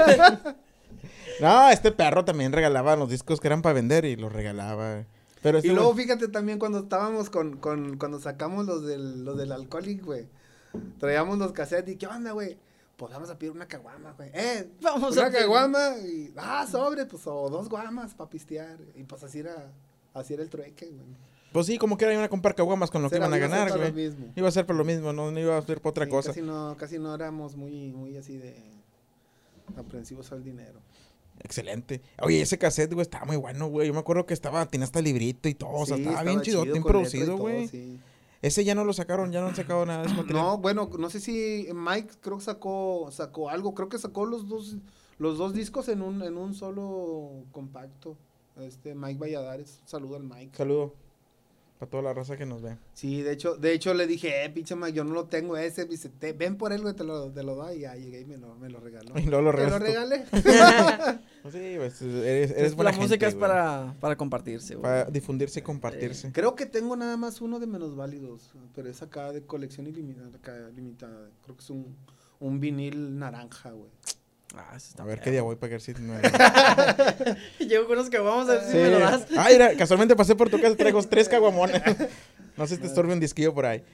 no, este perro también regalaba los discos que eran para vender y los regalaba. Pero este Y luego güey- fíjate también cuando estábamos con, con cuando sacamos los del, los del alcoholic, güey. Traíamos los cassettes y ¿qué onda, güey? Pues vamos a pedir una caguama, güey. Eh, Vamos una a caguama y, ah, sobre, pues, o dos guamas para pistear. Y pues así era, así era el trueque, güey. Pues sí, como que era iban a comprar caguamas con lo que iban a ganar, güey. mismo. Iba a ser por lo mismo, no, no iba a ser por otra Sí, cosa. Casi no, casi no éramos muy, muy así de aprensivos al dinero. Excelente. Oye, ese cassette, güey, estaba muy bueno, güey. Yo me acuerdo que estaba, tenía hasta librito y todo. o sea, estaba bien chido, bien producido, güey. sí. Ese ya no lo sacaron, ya no han sacado nada de ese [CLEARS THROAT] material. No, bueno, no sé si Mike creo que sacó, sacó algo, creo que sacó los dos, los dos discos en un, en un solo compacto. Este, Mike Valladares, saludo al Mike. Saludo. Para toda la raza que nos ve. Sí, de hecho, de hecho le dije, eh, pinche Mike, yo no lo tengo ese, dice, "Te- ven por él, güey, te lo, te lo da, y ya llegué y me lo, me lo regaló. [LAUGHS] Y luego lo ¿Te lo regalé? [LAUGHS] Pues sí, pues, eres, eres Es- buena la música gente, es güey. para, para compartirse, güey. Para difundirse y compartirse. Creo que tengo nada más uno de menos válidos, pero es acá de colección ilimitada, acá limitada. Creo que es un, un vinil naranja, güey. Ah, eso está A ver qué día voy para ver si me... Llego con unos que vamos a ver si me lo das. Ay, mira, casualmente pasé por tu casa y traigo tres caguamones. [LAUGHS] No sé si te estorbe un disquillo por ahí.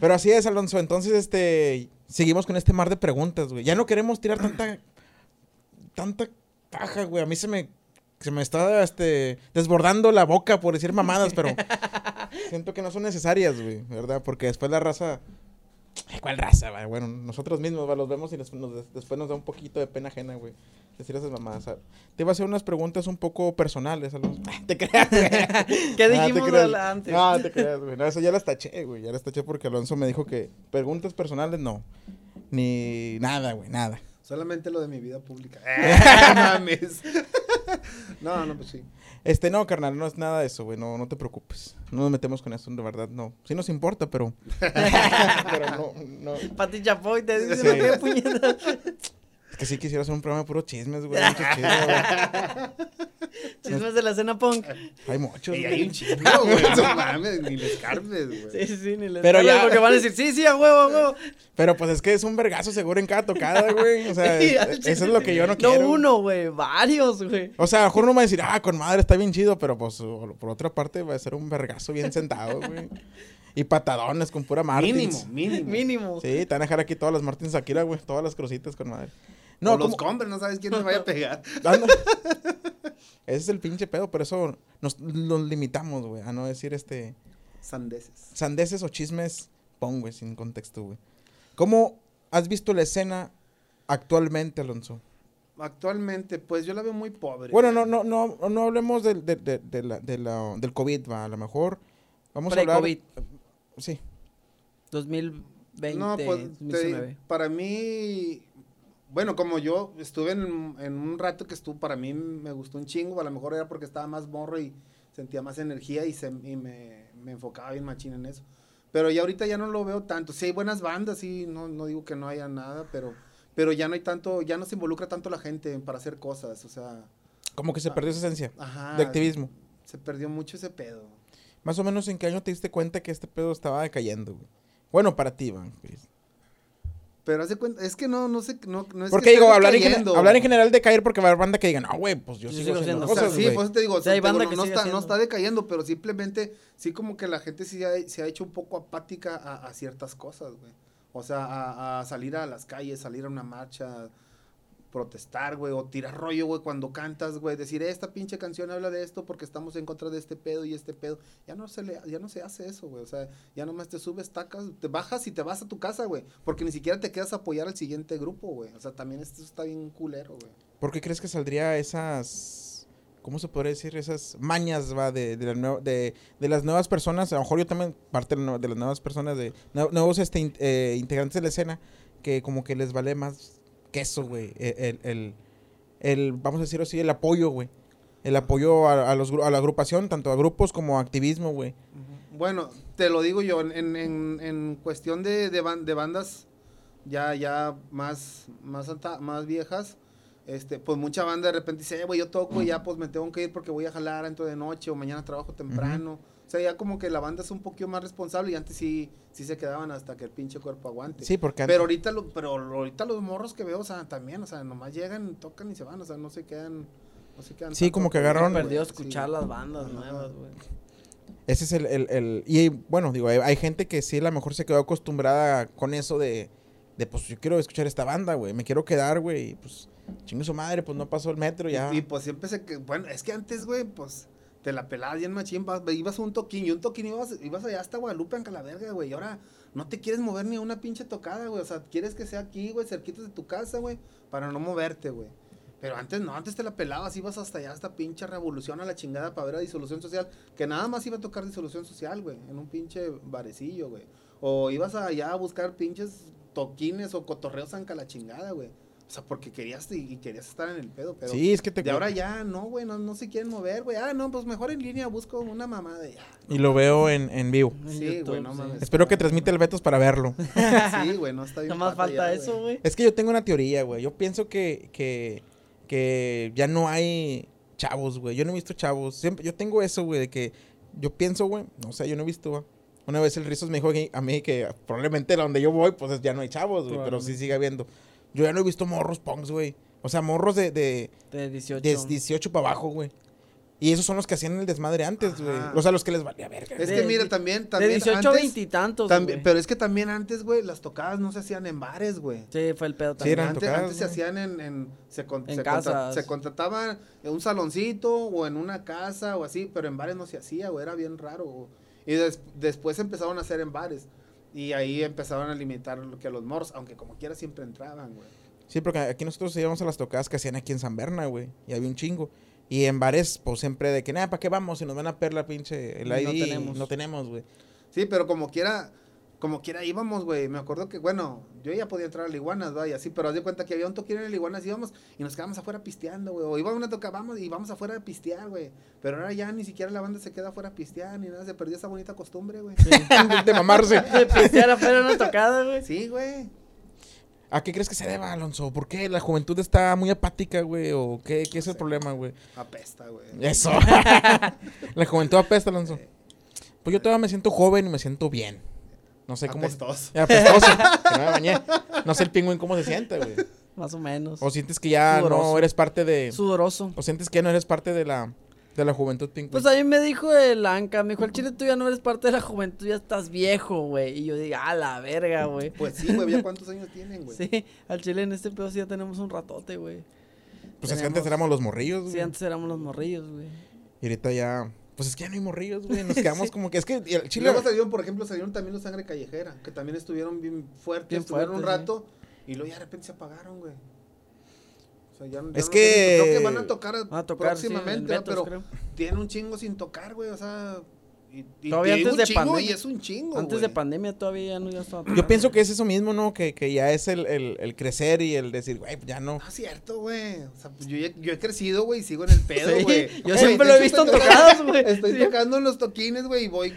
Pero así es, Alonso. Entonces, este, seguimos con este mar de preguntas, güey. Ya no queremos tirar tanta, tanta paja, güey. A mí se me, se me está, este, desbordando la boca por decir mamadas, pero [LAUGHS] siento que no son necesarias, güey, ¿verdad? Porque después la raza... Ay, ¿Cuál raza, güey? Bueno, nosotros mismos, güey, los vemos y después nos, después nos da un poquito de pena ajena, güey. Decir esas mamadas. ¿sabes? Te iba a hacer unas preguntas un poco personales, Alonso. [LAUGHS] Te creas, güey. [LAUGHS] ¿Qué Ah, dijimos creas. al- antes? No, te creas, güey. No, eso ya las taché, güey. Ya las taché porque Alonso me dijo que preguntas personales no. Ni nada, güey, nada. Solamente lo de mi vida pública. [LAUGHS] ¡Eh, mames! no, no, pues sí. Este, no, carnal, no es nada de eso, güey. No, no te preocupes. No nos metemos con eso, de verdad, no. Sí nos importa, pero. [LAUGHS] pero no, no. Pati Chapoy te dice, Sí. "No, qué puñetas". Es que sí quisiera hacer un programa de puro chismes, güey. mucho chisme, güey. [LAUGHS] [LAUGHS] Chismes de la escena punk. [LAUGHS] Hay muchos, Y hay un chingo, güey. [LAUGHS] No mames, ni les carmes, güey. Sí, sí, ni les Pero hablas ya- Porque van a decir, sí, sí, a huevo, a huevo. Pero pues es que es un vergazo seguro en cada tocada, güey. O sea, eso es lo que yo no No quiero. uno, güey, varios, güey. O sea, a lo mejor uno va a decir, ah, con madre está bien chido, pero pues por otra parte va a ser un vergazo bien sentado, güey. Y patadones con pura Martins. Mínimo, mínimo. Mínimo. Sí, te van a dejar aquí todas las Martins Akira, güey. Todas las crucitas con madre. No, No, los ¿cómo? compres, no sabes quién les vaya a pegar. [LAUGHS] Ese es el pinche pedo, por eso nos, nos limitamos, güey, a no decir este Sandeces. sandeces o chismes, pon, güey, sin contexto, güey. ¿Cómo has visto la escena actualmente, Alonso? Actualmente, pues yo la veo muy pobre. Bueno, no, no, no, no hablemos del, de, de- de la, de la- del COVID, va, a lo mejor. Vamos a hablar. Pre-COVID. Sí. 2020, No, pues, te- 2019. para mí, bueno, como yo estuve en, en un rato que estuvo, para mí me gustó un chingo, a lo mejor era porque estaba más morro y sentía más energía y, se, y me, me enfocaba bien machín en eso. Pero ya ahorita ya no lo veo tanto. Sí hay buenas bandas, sí, no, no digo que no haya nada, pero, pero ya no hay tanto, ya no se involucra tanto la gente para hacer cosas, o sea, Como que se Ah. perdió esa esencia ajá. de activismo. Se perdió mucho ese pedo. Más o menos en qué año te diste cuenta que este pedo estaba decayendo, güey. Bueno, para ti, Van. Chris. Pero hace cuenta, es que no, no sé, no, no es Porque que digo, hablar en, hablar en general de caer porque va a haber banda que diga, no, güey, pues yo Yo sigo, sigo haciendo siendo". O sea, cosas, sí, güey. por eso te digo, o sea, hay digo, banda no, que no está, no está decayendo, pero simplemente sí como que la gente sí ha- se ha hecho un poco apática a, a ciertas cosas, güey. O sea, a, a salir a las calles, salir a una marcha, protestar, güey, o tirar rollo, güey, cuando cantas, güey, decir, esta pinche canción habla de esto porque estamos en contra de este pedo y este pedo. Ya no se le, ya no se hace eso, güey. O sea, ya nomás te subes, tacas, te bajas y te vas a tu casa, güey. Porque ni siquiera te quedas a apoyar al siguiente grupo, güey. O sea, también esto está bien culero, güey. ¿Por qué crees que saldría esas ¿cómo se podría decir? Esas mañas, va, de, de, las nuevas personas, a lo mejor yo también, parte de, las nuevas personas, de nue- nuevos este, eh, integrantes de la escena, que como que les vale más que eso, güey. El, el, el- el, vamos a decirlo así, el apoyo, güey. El apoyo a, a los, a la agrupación, tanto a grupos como a activismo, güey. Bueno, te lo digo yo, en, en, en- cuestión de, de, ban- de bandas ya, ya más, más, más viejas, este, pues mucha banda de repente dice, eh, güey, yo toco y ya pues me tengo que ir porque voy a jalar dentro de noche o mañana trabajo temprano. O sea, ya como que la banda es un poquito más responsable y antes sí, sí se quedaban hasta que el pinche cuerpo aguante. Sí, porque Pero ahorita, lo, pero ahorita los morros que veo, o sea, también, o sea, nomás llegan, tocan y se van, o sea, no se quedan, no se quedan. Sí, como que agarraron- Perdió Sí. escuchar las bandas nuevas, güey. Ese es el, el, el- y bueno, digo, hay, hay gente que sí a lo mejor se quedó acostumbrada con eso de, de pues yo quiero escuchar esta banda, güey, me quiero quedar, güey, y pues chingue su madre, pues no pasó el metro ya. Y, y, pues siempre se que bueno, es que antes, güey, pues te la pelabas bien machín, ibas a un toquín y un toquín ibas, ibas allá hasta Guadalupe, en Calaverga, güey, y ahora no te quieres mover ni a una pinche tocada, güey, o sea, quieres que sea aquí, güey, cerquitas de tu casa, güey, para no moverte, güey. Pero antes no, antes te la pelabas, ibas hasta allá, hasta pinche revolución a la chingada para ver a disolución social, que nada más iba a tocar disolución social, güey, en un pinche barecillo, güey. O ibas allá a buscar pinches toquines o cotorreos anca la chingada, güey. O sea, porque querías y, y querías estar en el pedo, pero sí, es que te de ahora ya, no, güey, no, no se quieren mover, güey. Ah, no, pues mejor en línea busco una mamada de ya. Y lo veo en, en vivo. Sí, YouTube, güey, no sí. mames. Espero que transmita el Betos para verlo. [LAUGHS] Sí, güey, no está bien. Nada más pata falta ya, eso, güey. Es que yo tengo una teoría, güey. Yo pienso que, que, que ya no hay chavos, güey. Yo no he visto chavos. Siempre, yo tengo eso, güey, de que yo pienso, güey, no sé, yo no he visto, güey. Una vez el Rizos me dijo a mí que probablemente donde yo voy, pues ya no hay chavos, güey, pero sí sigue habiendo. Yo ya no he visto morros punks, güey. O sea, morros de, de, De 18. de 18 para abajo, güey. Y esos son los que hacían el desmadre antes, güey. O sea, los que les valía verga. Es De- que mira, de- también, de también 18 a antes, 20 y tantos, también, güey. pero es que también antes, güey, las tocadas no se hacían en bares, güey. Sí, fue el pedo Sí, también. eran antes, tocadas, antes se hacían en, en se, con- En se, contra- casas. se en un saloncito o en una casa o así, pero en bares no se hacía, güey, era bien raro. Y des- después empezaron a hacer en bares. Y ahí empezaron a limitar lo que los morros, aunque como quiera siempre entraban, güey. Sí, porque aquí nosotros íbamos a las tocadas que hacían aquí en San Berna, güey. Y había un chingo. Y en bares, pues siempre de que, nada, ¿para qué vamos? Si nos van a perder la pinche el No ID. tenemos. No tenemos, güey. Sí, pero como quiera, como quiera íbamos, güey. Me acuerdo que, bueno, yo ya podía entrar a la Iguanas, vaya, así, pero haz de cuenta que había un toquín en la Iguanas, íbamos y nos quedábamos afuera pisteando, güey. O íbamos a tocar, vamos y vamos afuera a pistear, güey. Pero ahora ya ni siquiera la banda se queda afuera a pistear, ni nada, se perdió esa bonita costumbre, güey. [LAUGHS] de mamarse. De pistear afuera una tocada, güey. Sí, güey. ¿A qué crees que se deba, Alonso? ¿Por qué la juventud está muy apática, güey? ¿O qué, qué es el problema, güey? Apesta, güey. Eso. [LAUGHS] la juventud apesta, Alonso. Pues yo todavía me siento joven y me siento bien. No sé cómo... Apestoso. [LAUGHS] Apestoso. que no me bañé. [LAUGHS] No sé el pingüín cómo se siente, güey. Más o menos. O sientes que ya no eres parte de... Sudoroso. O sientes que ya no eres parte de la... De la juventud pingüín. Pues a mí me dijo el Anca, me dijo, el chile tú ya no eres parte de la juventud, ya estás viejo, güey. Y yo digo, a la verga, güey. Pues sí, güey, ¿ya cuántos años tienen, güey? [LAUGHS] Sí, al chile en este pedo sí ya tenemos un ratote, güey. Pues es que antes éramos los morrillos, güey. Sí, antes éramos los morrillos, güey. Y ahorita ya. Pues es que ya no hay morrillos, güey. Nos [LAUGHS] quedamos como que. Es que el Chile. luego salieron, por ejemplo, salieron también los Sangre Callejera, que también estuvieron bien fuertes, Bien estuvieron un rato, y luego ya de repente se apagaron, güey. O sea, ya, ya Es no que- tienen- creo que van a tocar, Van a tocar, sí, en próximamente, ¿no? Pero creo. tienen un chingo sin tocar, güey, o sea, y, y Todavía antes de chingo pandemia. y es un chingo, Antes de pandemia todavía ya no ya estaba Yo pienso que es eso mismo, ¿no? Que, que ya es el, el, el crecer y el decir, güey, ya no. No es cierto, güey. O sea, pues yo, yo he crecido, güey, y sigo en el pedo, Sí, güey. yo siempre lo he visto en estoy tocadas, tocando- güey. Estoy Sí. tocando en los toquines, güey, y voy.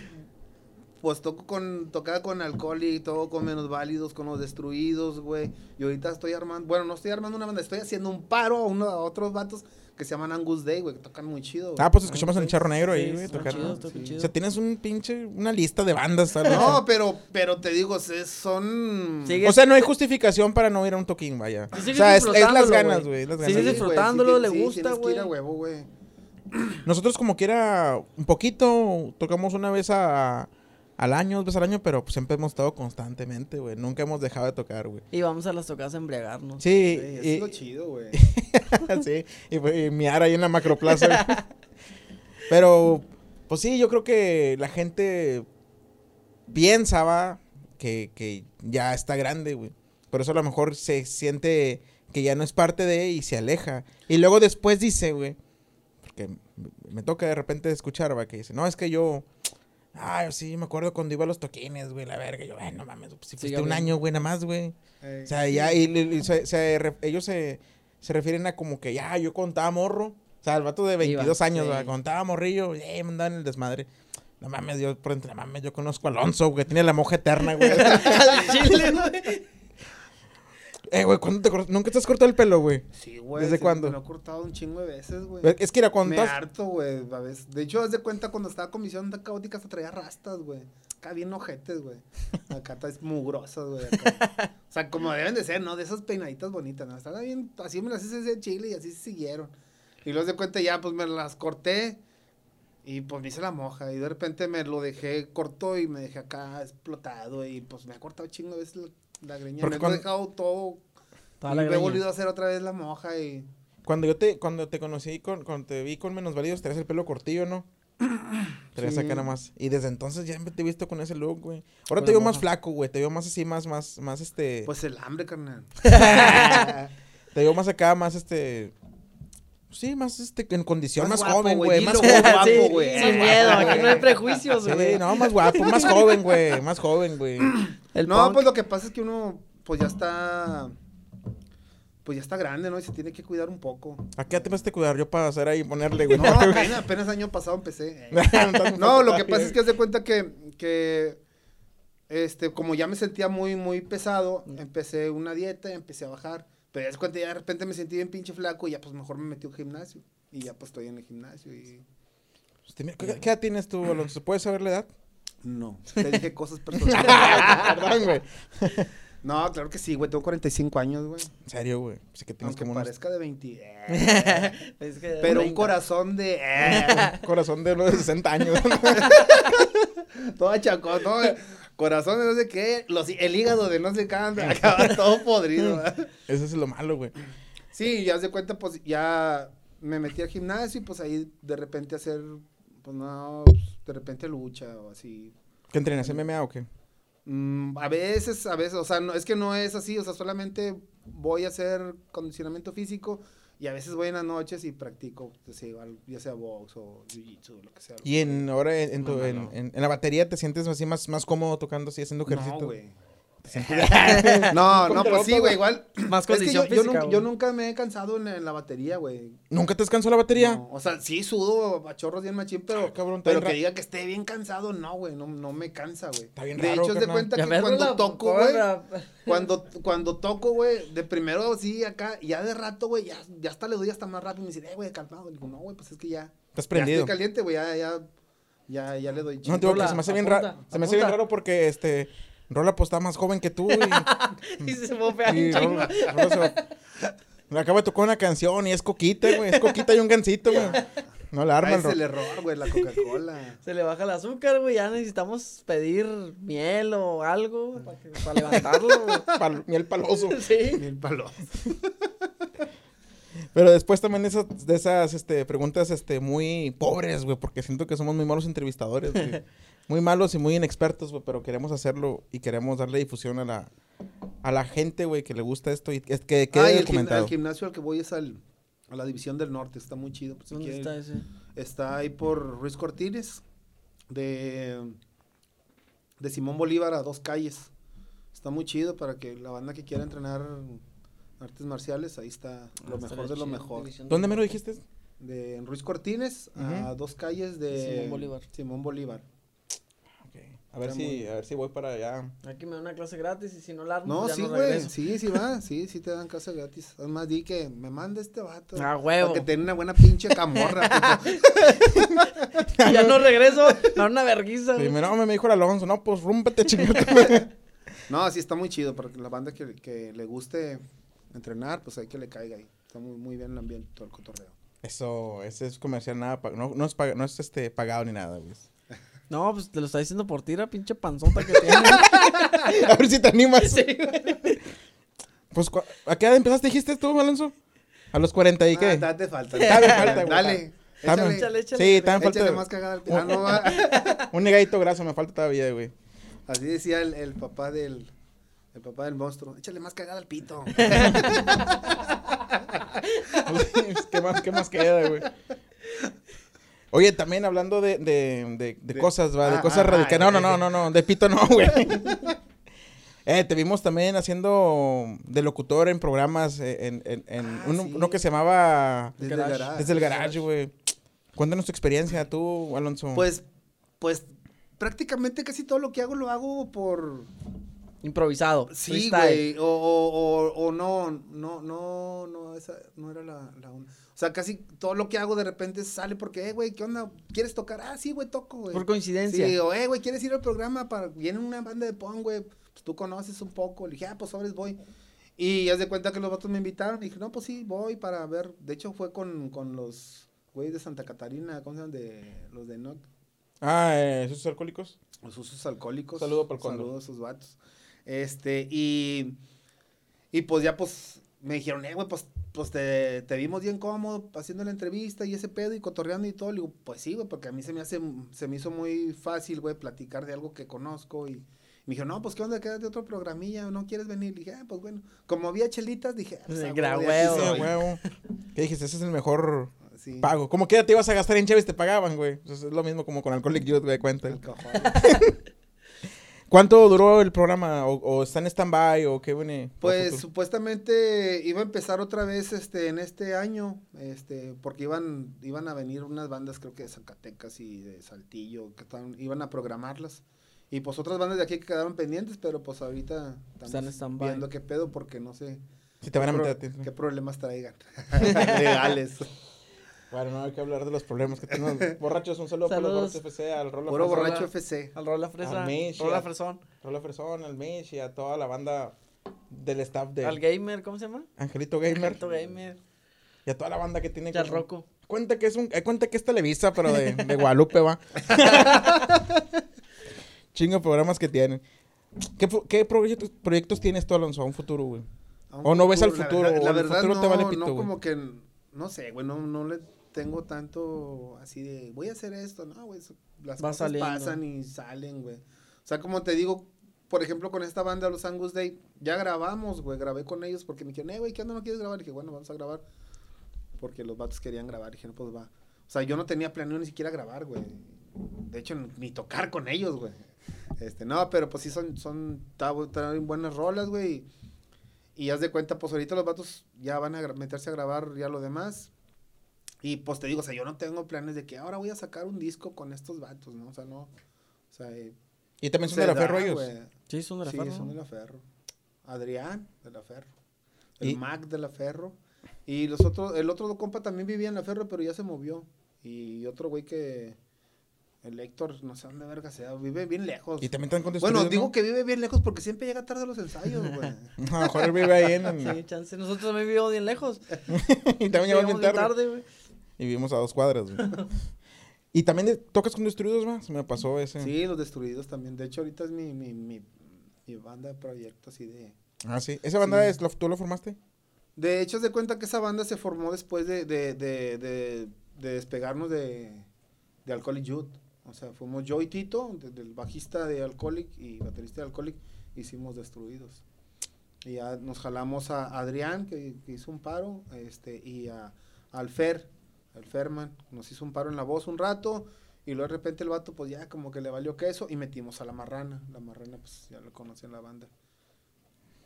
Pues toco con, tocaba con alcohol y todo con menos válidos, con los destruidos, güey. Y ahorita estoy armando, bueno, no estoy armando una banda, estoy haciendo un paro a, uno, a otros vatos que se llaman Angus Day, güey, que tocan muy chido. güey. Ah, pues escuchamos en el charro negro Sí, ahí, güey, chidos, tocan Sí. chido. O sea, tienes un pinche, una lista de bandas, vez. No, pero, pero te digo, son. Sigue- O sea, no hay justificación para no ir a un toquín, vaya. Sí, o sea, es, es las ganas, güey. las Sí, sí, disfrutándolo, sí, le sí, gusta, güey. a huevo, güey. Nosotros como quiera, un poquito, tocamos una vez a, al año, dos veces al año, pero pues siempre hemos estado constantemente, güey. Nunca hemos dejado de tocar, güey. Y vamos a las tocadas a embriagarnos. Sí, y, es lo chido, güey. [LAUGHS] sí, y, y miar ahí en la macroplaza. [LAUGHS] Pero, pues sí, yo creo que la gente piensa, que, que ya está grande, güey. Por eso a lo mejor se siente que ya no es parte de y se aleja. Y luego después dice, güey, porque me toca de repente escuchar, va, que dice, no, es que yo, ay, sí, me acuerdo cuando iba a los toquines, güey, la verga, yo, ay, no mames, pues si fuiste un año, güey, nada más, güey. Eh, O sea, ya, y, y- y se- se re- ellos se, se refieren a como que ya, yo contaba morro. O sea, el vato de 22 años, sí. ¿verdad? contaba morrillo, eh, me andaba en el desmadre. No mames, yo, por entre, no mames, yo conozco a Alonso, güey, tiene la moja eterna, güey. [LAUGHS] Al chile, güey. Eh, güey, ¿cuándo te cortas? ¿Nunca te has cortado el pelo, güey? Sí, güey. ¿Desde sí, cuándo? Me lo he cortado un chingo de veces, güey. Es que era cuando Me harto, güey, a veces. De hecho, haz de cuenta cuando estaba con misión de caótica hasta traía rastas, güey. Acá bien ojetes, güey. Acá está mugrosas, güey. O sea, como deben de ser, ¿no? De esas peinaditas bonitas, ¿no? Estaba bien, así me las hice de chile y así se siguieron. Y luego haz de cuenta ya, pues me las corté y pues me hice la moja. Y de repente me lo dejé corto y me dejé acá explotado y pues me ha cortado chingo de veces la, greña. Porque Me he cuando- dejado todo. Toda y la me he volvido a hacer otra vez la moja y... Cuando yo te, cuando te conocí, con, cuando te vi con menos válidos, traías el pelo cortillo, ¿no? [COUGHS] Traías Sí. acá nada más. Y desde entonces ya te he visto con ese look, güey. Ahora te veo más flaco, güey. Te veo más así, más, más, más este. Pues el hambre, carnal. [LAUGHS] Te veo más acá, más este. Sí, más este, en condición, más, Más guapo, joven, güey, Más joven. guapo, Sí, güey. Sin miedo, aquí no hay prejuicios, güey. Sí, no, más guapo, más joven, güey. Más joven, güey. [COUGHS] El no, punk. pues lo que pasa es que uno, pues ya está, pues ya está grande, ¿no? Y se tiene que cuidar un poco. ¿A qué te vas a cuidar yo para hacer ahí y ponerle, güey? No, apenas, [LAUGHS] apenas año pasado empecé. [LAUGHS] No, lo que pasa es que haz de cuenta que, que, este, como ya me sentía muy, muy pesado, empecé una dieta y empecé a bajar. Pero ya de cuenta, ya de repente me sentí bien pinche flaco y ya pues mejor me metí a un gimnasio. Y ya pues estoy en el gimnasio y... ¿Qué, qué edad tienes tú, Alonso? ¿Puedes saber la edad? No, te dije cosas personales. [LAUGHS] Perdón, güey. no, claro que sí, güey, tengo 45 años, güey. En serio, güey. Sí que tienes Aunque unos- parezca de 20. eh. [LAUGHS] Es que Pero un 30. corazón de. eh, corazón de uno [LAUGHS] de 60 años. todo chacón, todo. Corazón de no sé qué. Los, el hígado de no sé qué. Acaba todo podrido. ¿verdad? Eso es lo malo, güey. Sí, ya se cuenta, pues ya me metí al gimnasio y pues ahí de repente hacer. Pues no, pues, de repente lucha o así. ¿Qué entrenas? ¿MMA o qué? Mm, a veces, a veces, o sea, no, es que no es así, o sea, solamente voy a hacer condicionamiento físico y a veces voy en las noches y practico, pues, ya sea box o jiu-jitsu, lo que sea. Y en, ahora en, tu- no. en- en la batería te sientes así más, más cómodo tocando así, haciendo ejercicio. No, güey. [LAUGHS] no, no, pues sí, güey, igual. Más Es que yo, condición yo, física, nunca, güey. yo nunca me he cansado en, en la batería, güey. ¿Nunca te descansó la batería? No, o sea, sí sudo a chorros bien machín, pero, Ah, cabrón, pero que diga que esté bien cansado, no, güey, no, no me cansa, güey. Está bien De raro, hecho, haz de carnal. cuenta Ya que cuando toco, güey, [LAUGHS] cuando, cuando toco, güey, de primero sí acá, y ya de rato, güey, ya, ya hasta le doy hasta más rápido y me dice, eh, güey, calmado. Le digo, no, güey, pues es que ya, Estás ya prendido. estoy caliente, güey, ya, ya, ya, ya le doy No, chingo. digo que se me hace bien raro. Se me hace bien raro porque este. Rola pues está más joven que tú, güey. [LAUGHS] Y se bofea Y un chingo. Le acaba de tocar una canción y es coquita, güey. Es coquita y un gancito, güey. No la arma el es el error, güey, la Coca-Cola. [LAUGHS] Se le baja el azúcar, güey. Ya necesitamos pedir miel o algo para, que- para levantarlo, [LAUGHS] pal- miel paloso. Sí. El palo. Pero después también de esas, de esas este, preguntas este, muy pobres, güey, porque siento que somos muy malos entrevistadores, güey. Muy malos y muy inexpertos, güey, pero queremos hacerlo y queremos darle difusión a la, a la gente, güey, que le gusta esto y que, que quede Ah, y el, gim- documentado. el gimnasio al que voy es al, a la División del Norte, está muy chido. pues, ¿Dónde está ese? Está ahí por Ruiz Cortines, de, de Simón Bolívar a dos calles. Está muy chido para que la banda que quiera entrenar artes marciales, ahí está lo Ah, mejor estaría de lo mejor. ¿Dónde me lo dijiste? De en Ruiz Cortines a dos calles de Simón Bolívar. Simón Bolívar. A ver Está si, muy- a ver si voy para allá. Aquí me dan una clase gratis y si no la armo, No, pues ya sí, güey. Sí, sí va. Sí, sí te dan casa gratis. Además, di que me manda este vato. Ah, huevo. Para que tenga una buena pinche camorra. [LAUGHS] ya no regreso. Me una verguiza, güey. me, dijo el Alonso, no, pues rúmpete, chingada. [LAUGHS] no, sí está muy chido. Para la banda que, que le guste entrenar, pues hay que le caiga ahí. Está muy, muy bien el ambiente, todo el cotorreo. Eso, ese es comercial, nada, no, no es, pag- no es este, pagado ni nada, güey. No, pues te lo está diciendo por tira, pinche panzota que tiene. [LAUGHS] A ver si te animas. sí. Pues, ¿a qué edad empezaste, dijiste tú, Alonso? A los 40 y Ah, qué. date falta. Dale, falta, güey. Dale. Échale, Échale, échale. Sí, también échale falta más cagada al Ah, no, va. [LAUGHS] un negadito graso, me falta todavía, güey. Así decía el, el papá del el papá del monstruo. Échale más cagada al pito. [LAUGHS] ¿Qué más, qué más queda, güey? Oye, también hablando de, de, de, de De- cosas, ¿va? De ah, cosas ah, radicales. ah, No, no, no, no, no. De pito no, [LAUGHS] güey. [LAUGHS] Eh, te vimos también haciendo de locutor en programas, eh, en, en, en Ah, uno, sí. uno que se llamaba Desde el garage. Desde el Garage, güey. Cuéntanos tu experiencia, tú, Alonso. Pues, pues, prácticamente casi todo lo que hago lo hago por... Improvisado. Sí, güey, o, o, o, o no, no, no, no, esa no era la, la onda. O sea, casi todo lo que hago de repente sale porque, eh, güey, ¿qué onda? ¿Quieres tocar? Ah, sí, güey, toco, güey. Por coincidencia. Sí, o, eh, güey, ¿quieres ir al programa? para Viene una banda de punk, güey, pues tú conoces un poco. Le dije, ah, pues sobres, voy. Y haz de cuenta que los vatos me invitaron. Y dije, no, pues sí, voy para ver. De hecho, fue con, con los güeyes de Santa Catarina, ¿cómo se llaman? De, los de NOC. Ah, eh, ¿esos alcohólicos? Los usos alcohólicos. Saludo pa'l Cóndor. Saludos a esos vatos. Este, y, y pues ya pues me dijeron, eh, güey, pues, pues te, te vimos bien cómodo haciendo la entrevista y ese pedo y cotorreando y todo. Le digo, pues sí, güey, porque a mí se me hace, se me hizo muy fácil, güey, platicar de algo que conozco y me dijeron, no, pues qué onda, quédate otro programilla, ¿no quieres venir? Le dije, ah, pues bueno, como había chelitas, dije, ah, pues, huevo, huevo. ¿Qué dijiste? Ese es el mejor Sí. pago. Como que te ibas a gastar en Cheves, te pagaban, güey. Eso es lo mismo como con Alcoholic Youth, güey, cuenta. Alcohol. [LAUGHS] ¿Cuánto duró el programa? ¿O, o está en stand-by? ¿O qué viene? Pues supuestamente iba a empezar otra vez este en este año, este, porque iban iban a venir unas bandas creo que de Zacatecas y de Saltillo que estaban, iban a programarlas. Y pues otras bandas de aquí que quedaron pendientes, pero pues ahorita Están viendo qué pedo porque no sé Si te van a qué, meter pro- a ti. qué problemas traigan [LAUGHS] legales. Bueno, no hay que hablar de los problemas que tenemos. [LAUGHS] Borrachos, un saludo para los. Borrachos FC, al Rola Puro Fresón, borracho. FC. Al Rola Fresa. Al Mish, Rola. Fresón. Rola Fresón, al Mish y a toda la banda del staff de Al Gamer, ¿cómo se llama? Angelito Gamer. Angelito Gamer. Y a toda la banda que tiene. Y al Rocco. Cuenta que es un, eh, cuenta que es Televisa, pero de, de [LAUGHS] Guadalupe, va. [LAUGHS] Chingo de programas que tienen. ¿Qué, pro- qué proyectos, proyectos tienes tú, Alonso, a un futuro, güey? Un O no ves al la futuro, La el verdad, futuro no, te vale pito, no güey. como que, no sé, güey, no, no le tengo tanto así de, voy a hacer esto, no, güey, las Va cosas saliendo. pasan y salen, güey. O sea, como te digo, por ejemplo, con esta banda, los Angus Day, ya grabamos, güey, grabé con ellos porque me dijeron, eh, güey, ¿qué onda, no quieres grabar? Y dije, bueno, vamos a grabar, porque los vatos querían grabar, y dije, no, pues va. O sea, yo no tenía planeado ni siquiera grabar, güey. De hecho, ni tocar con ellos, güey. Este, no, pero pues sí son, son, traen buenas rolas, güey. Y, y haz de cuenta, pues ahorita los vatos ya van a meterse a grabar ya lo demás. Y pues te digo, o sea, yo no tengo planes de que ahora voy a sacar un disco con estos vatos, ¿no? O sea, no. O sea, eh, Y también son de la da, Ferro ellos. güey. Sí, son de la Sí, Ferro, son ¿no? de la Ferro. Adrián, de la Ferro. El Y- Mac de la Ferro. Y los otros, el otro compa también vivía en la Ferro, pero ya se movió. Y otro güey que, el Héctor, no sé dónde verga sea, vive bien lejos. Y también están con Bueno, digo ¿no? que vive bien lejos porque siempre llega tarde a los ensayos, güey. [LAUGHS] A lo mejor él vive ahí en... Sí, chance. Nosotros también vivimos bien lejos. [LAUGHS] y también llegamos bien Llegamos tarde. güey. Y vivimos a dos cuadras, güey. [LAUGHS] y también de- tocas con destruidos, va. Se me pasó ese. Sí, los destruidos también. De hecho, ahorita es mi, mi, mi, mi banda de proyectos así de... Ah, sí. ¿Esa banda Sí. es, la- tú la formaste? De hecho, haz de cuenta que esa banda se formó después de, de, de, de, de despegarnos de, de Alcoholic Youth. O sea, fuimos yo y Tito, del bajista de Alcoholic y baterista de Alcoholic, hicimos Destruidos. Y ya nos jalamos a Adrián, que, que hizo un paro, este, y a, al Fer, al Ferman, nos hizo un paro en la voz un rato, y luego de repente el vato, pues ya como que le valió queso, y metimos a la marrana. La marrana, pues ya lo conocen la banda.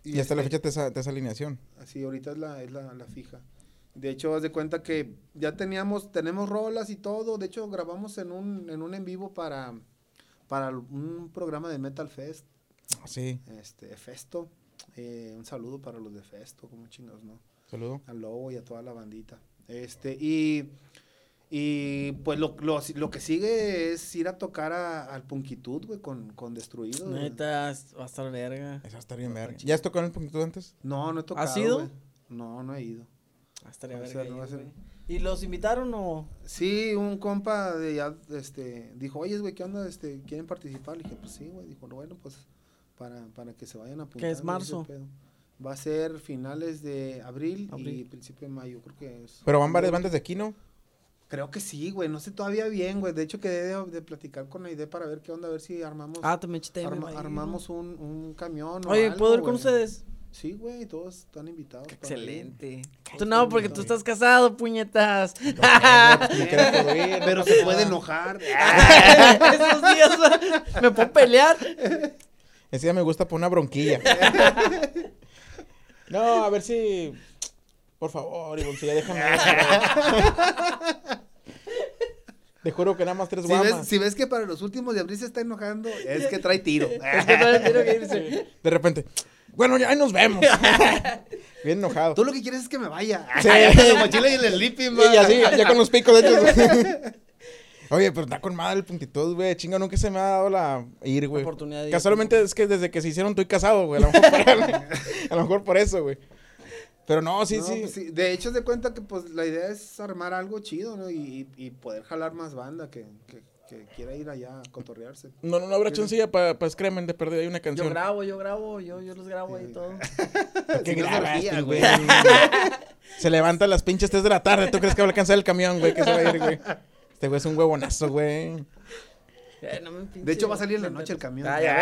Y, hasta la este, fecha te esa, te esa alineación. Así, ahorita es la, es la, la fija. De hecho, haz de cuenta que ya teníamos, tenemos rolas y todo. De hecho, grabamos en un, en un en vivo para, para un programa de Metal Fest, Ah, sí. este, Festo. Eh, un saludo para los de Festo, como chingados, ¿no? Saludo. Al Lobo y a toda la bandita. Este, y, y pues lo, lo, lo que sigue es ir a tocar a- al Punkitud, güey, con, con Destruido. Neta, va a estar verga. Esa está bien verga. ¿Ya has tocado en el puntito antes? No, no he tocado. ido? güey. No, no he ido. Va a estar Va a verga. ser- va a ahí, ser- güey. ¿Y los invitaron o...? Sí, un compa de ya, este, dijo, oye, güey, ¿qué onda? Este, ¿quieren participar? Le dije, pues sí, güey. Dijo, bueno, pues, para, para que se vayan a apuntar. es marzo? Va a ser finales de abril, y principio de mayo, creo que es. Pero van varias bandas de aquí, ¿no? Creo que sí, güey, no sé todavía bien, güey. De hecho, quedé de, de platicar con Aide para ver qué onda, a ver si armamos, Ah, te me eché arma- ¿no? armamos un, un camión o Oye, algo, ¿puedo ir con ustedes? Sí, güey, todos están invitados. Qué excelente. Tú no, porque tú estás casado, puñetas. Puedo ir, no Pero pasa se puede enojar. [LAUGHS] Esos días me puedo pelear. Ese día me gusta por una bronquilla. [LAUGHS] no, a ver si. Por favor, Ivoncilla, déjame. Te juro que nada más tres Si ves, guamas. si ves que para los últimos de abril se está enojando, es que trae tiro. [LAUGHS] Es que le quiero que irse. De repente, bueno, ya ahí nos vemos. [LAUGHS] Bien enojado. Tú lo que quieres es que me vaya. Sí. [LAUGHS] La mochila y el sleeping, Y así, ya con los picos hechos. Oye, pero está con madre el puntitud, güey. Chinga, nunca se me ha dado la ir, güey. Oportunidad de ir. Casualmente es que desde que se hicieron estoy casado, güey. A lo mejor por, [LAUGHS] a lo mejor por eso, güey. Pero no, sí, No, sí. pues sí. De hecho, de cuenta que pues la idea es armar algo chido, ¿no? Y, y poder jalar más banda que, que, que quiera ir allá a cotorrearse. No, no, no habrá chancilla para pa Scremen de perder ahí una Yo canción. grabo, yo grabo, yo, yo los grabo ahí todo. [LAUGHS] ¿Qué Si no, grabas, orgía, güey? güey. Se levanta a las pinches 3 de la tarde. ¿Tú crees que va a alcanzar el camión, güey? Que se va a ir, güey. Este güey es un huevonazo, güey. No me pinche- De hecho, va a salir en la noche el camión. Ah, ya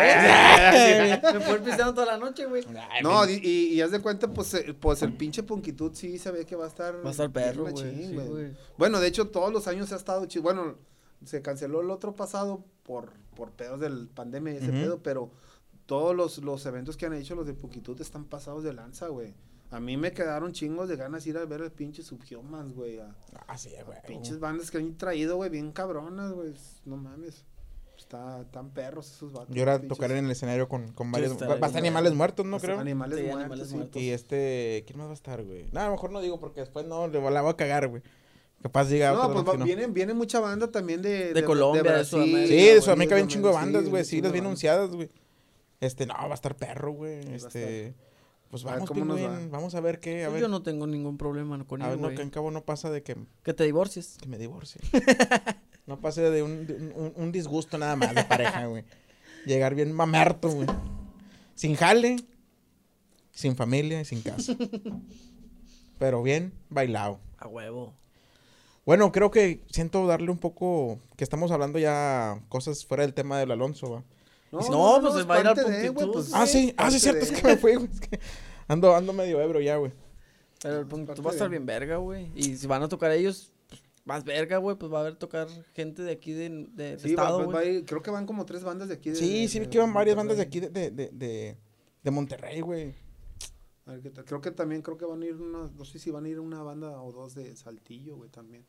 ves. me puedo ir pisteando toda la noche, güey. No, y, y, y haz de cuenta, pues, eh, pues el pinche Punkitud sí se ve que va a estar. Va a estar perro, güey. sí. Bueno, de hecho, todos los años ha estado chido. Bueno, se canceló el otro pasado por, por pedos del pandemia y ese pedo, pero todos los, los eventos que han hecho los de Punkitud están pasados de lanza, güey. A mí me quedaron chingos de ganas de ir a ver el pinche Subhumans, güey. A Ah, sí, güey. pinches bandas que han traído, güey, bien cabronas, güey. No mames. Está tan perros esos vatos. Yo ahora pinches- tocaré en el escenario con, con varios. Va, va a estar animales muertos, ¿no creo? Animales Sí, muertos. animales sí. muertos. Y este. ¿Quién más va a estar, güey? No, a lo mejor no digo porque después no le la voy a cagar, güey. Capaz diga. No, pues va- no. viene, viene mucha banda también de... De Colombia, de Brasil, Sudamérica. Sí, de Sudamérica había un chingo de bandas, güey. Sí, chingo las bien anunciadas, güey. Este, no, va a estar perro, güey. a Este. Pues A ver vamos, cómo nos pingüín, va. Vamos a ver qué. A Pues ver. yo no tengo ningún problema con A ello, ver, no, que en cabo no pasa de que, Que te divorcies. que me divorcie. [LAUGHS] no pase de un, de un- un- un disgusto nada más de pareja, [LAUGHS] güey. Llegar bien mamerto, güey. Sin jale, sin familia y sin casa. [LAUGHS] Pero bien bailado. A huevo. Bueno, creo que siento darle un poco que estamos hablando ya cosas fuera del tema del Alonso, va. No, pues, es va a ir al güey, pues, Ah, sí, ah, sí, cierto, de. es que me fui, güey. Es que ando, ando medio ebro ya, güey. Pero el punto va a estar bien verga, güey. Y si van a tocar ellos, pues, más verga, güey. Pues va a haber tocar gente de aquí de, de, de Sí, va- estado, va- va ir- creo que van como tres bandas de aquí. De, Sí, sí, de- que iban de varias bandas de aquí de, de, de, de, de Monterrey, güey. A ver qué tal. Creo que también, creo que van a ir unas, no sé si van a ir una banda o dos de Saltillo, güey, también.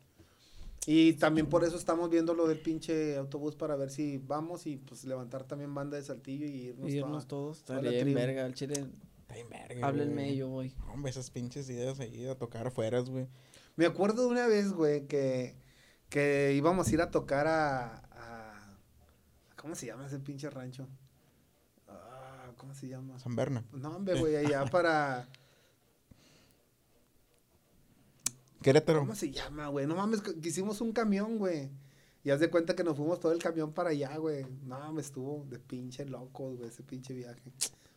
Y también por eso estamos viendo lo del pinche autobús para ver si vamos y pues levantar también banda de Saltillo y irnos, Y irnos toda- todos. Estaría tribu. verga. Al chile, Está bien verga, háblenme güey. y yo voy. Hombre, esas pinches ideas ahí a tocar afuera, güey. Me acuerdo de una vez, güey, que, que íbamos a ir a tocar a, a- ¿Cómo se llama ese pinche rancho? Ah, ¿Cómo se llama? San Berna. No, hombre, güey, allá [LAUGHS] para... Querétaro. ¿Cómo se llama, güey? No mames, hicimos un camión, güey. Y haz de cuenta que nos fuimos todo el camión para allá, güey. No, me estuvo de pinche loco, güey, ese pinche viaje.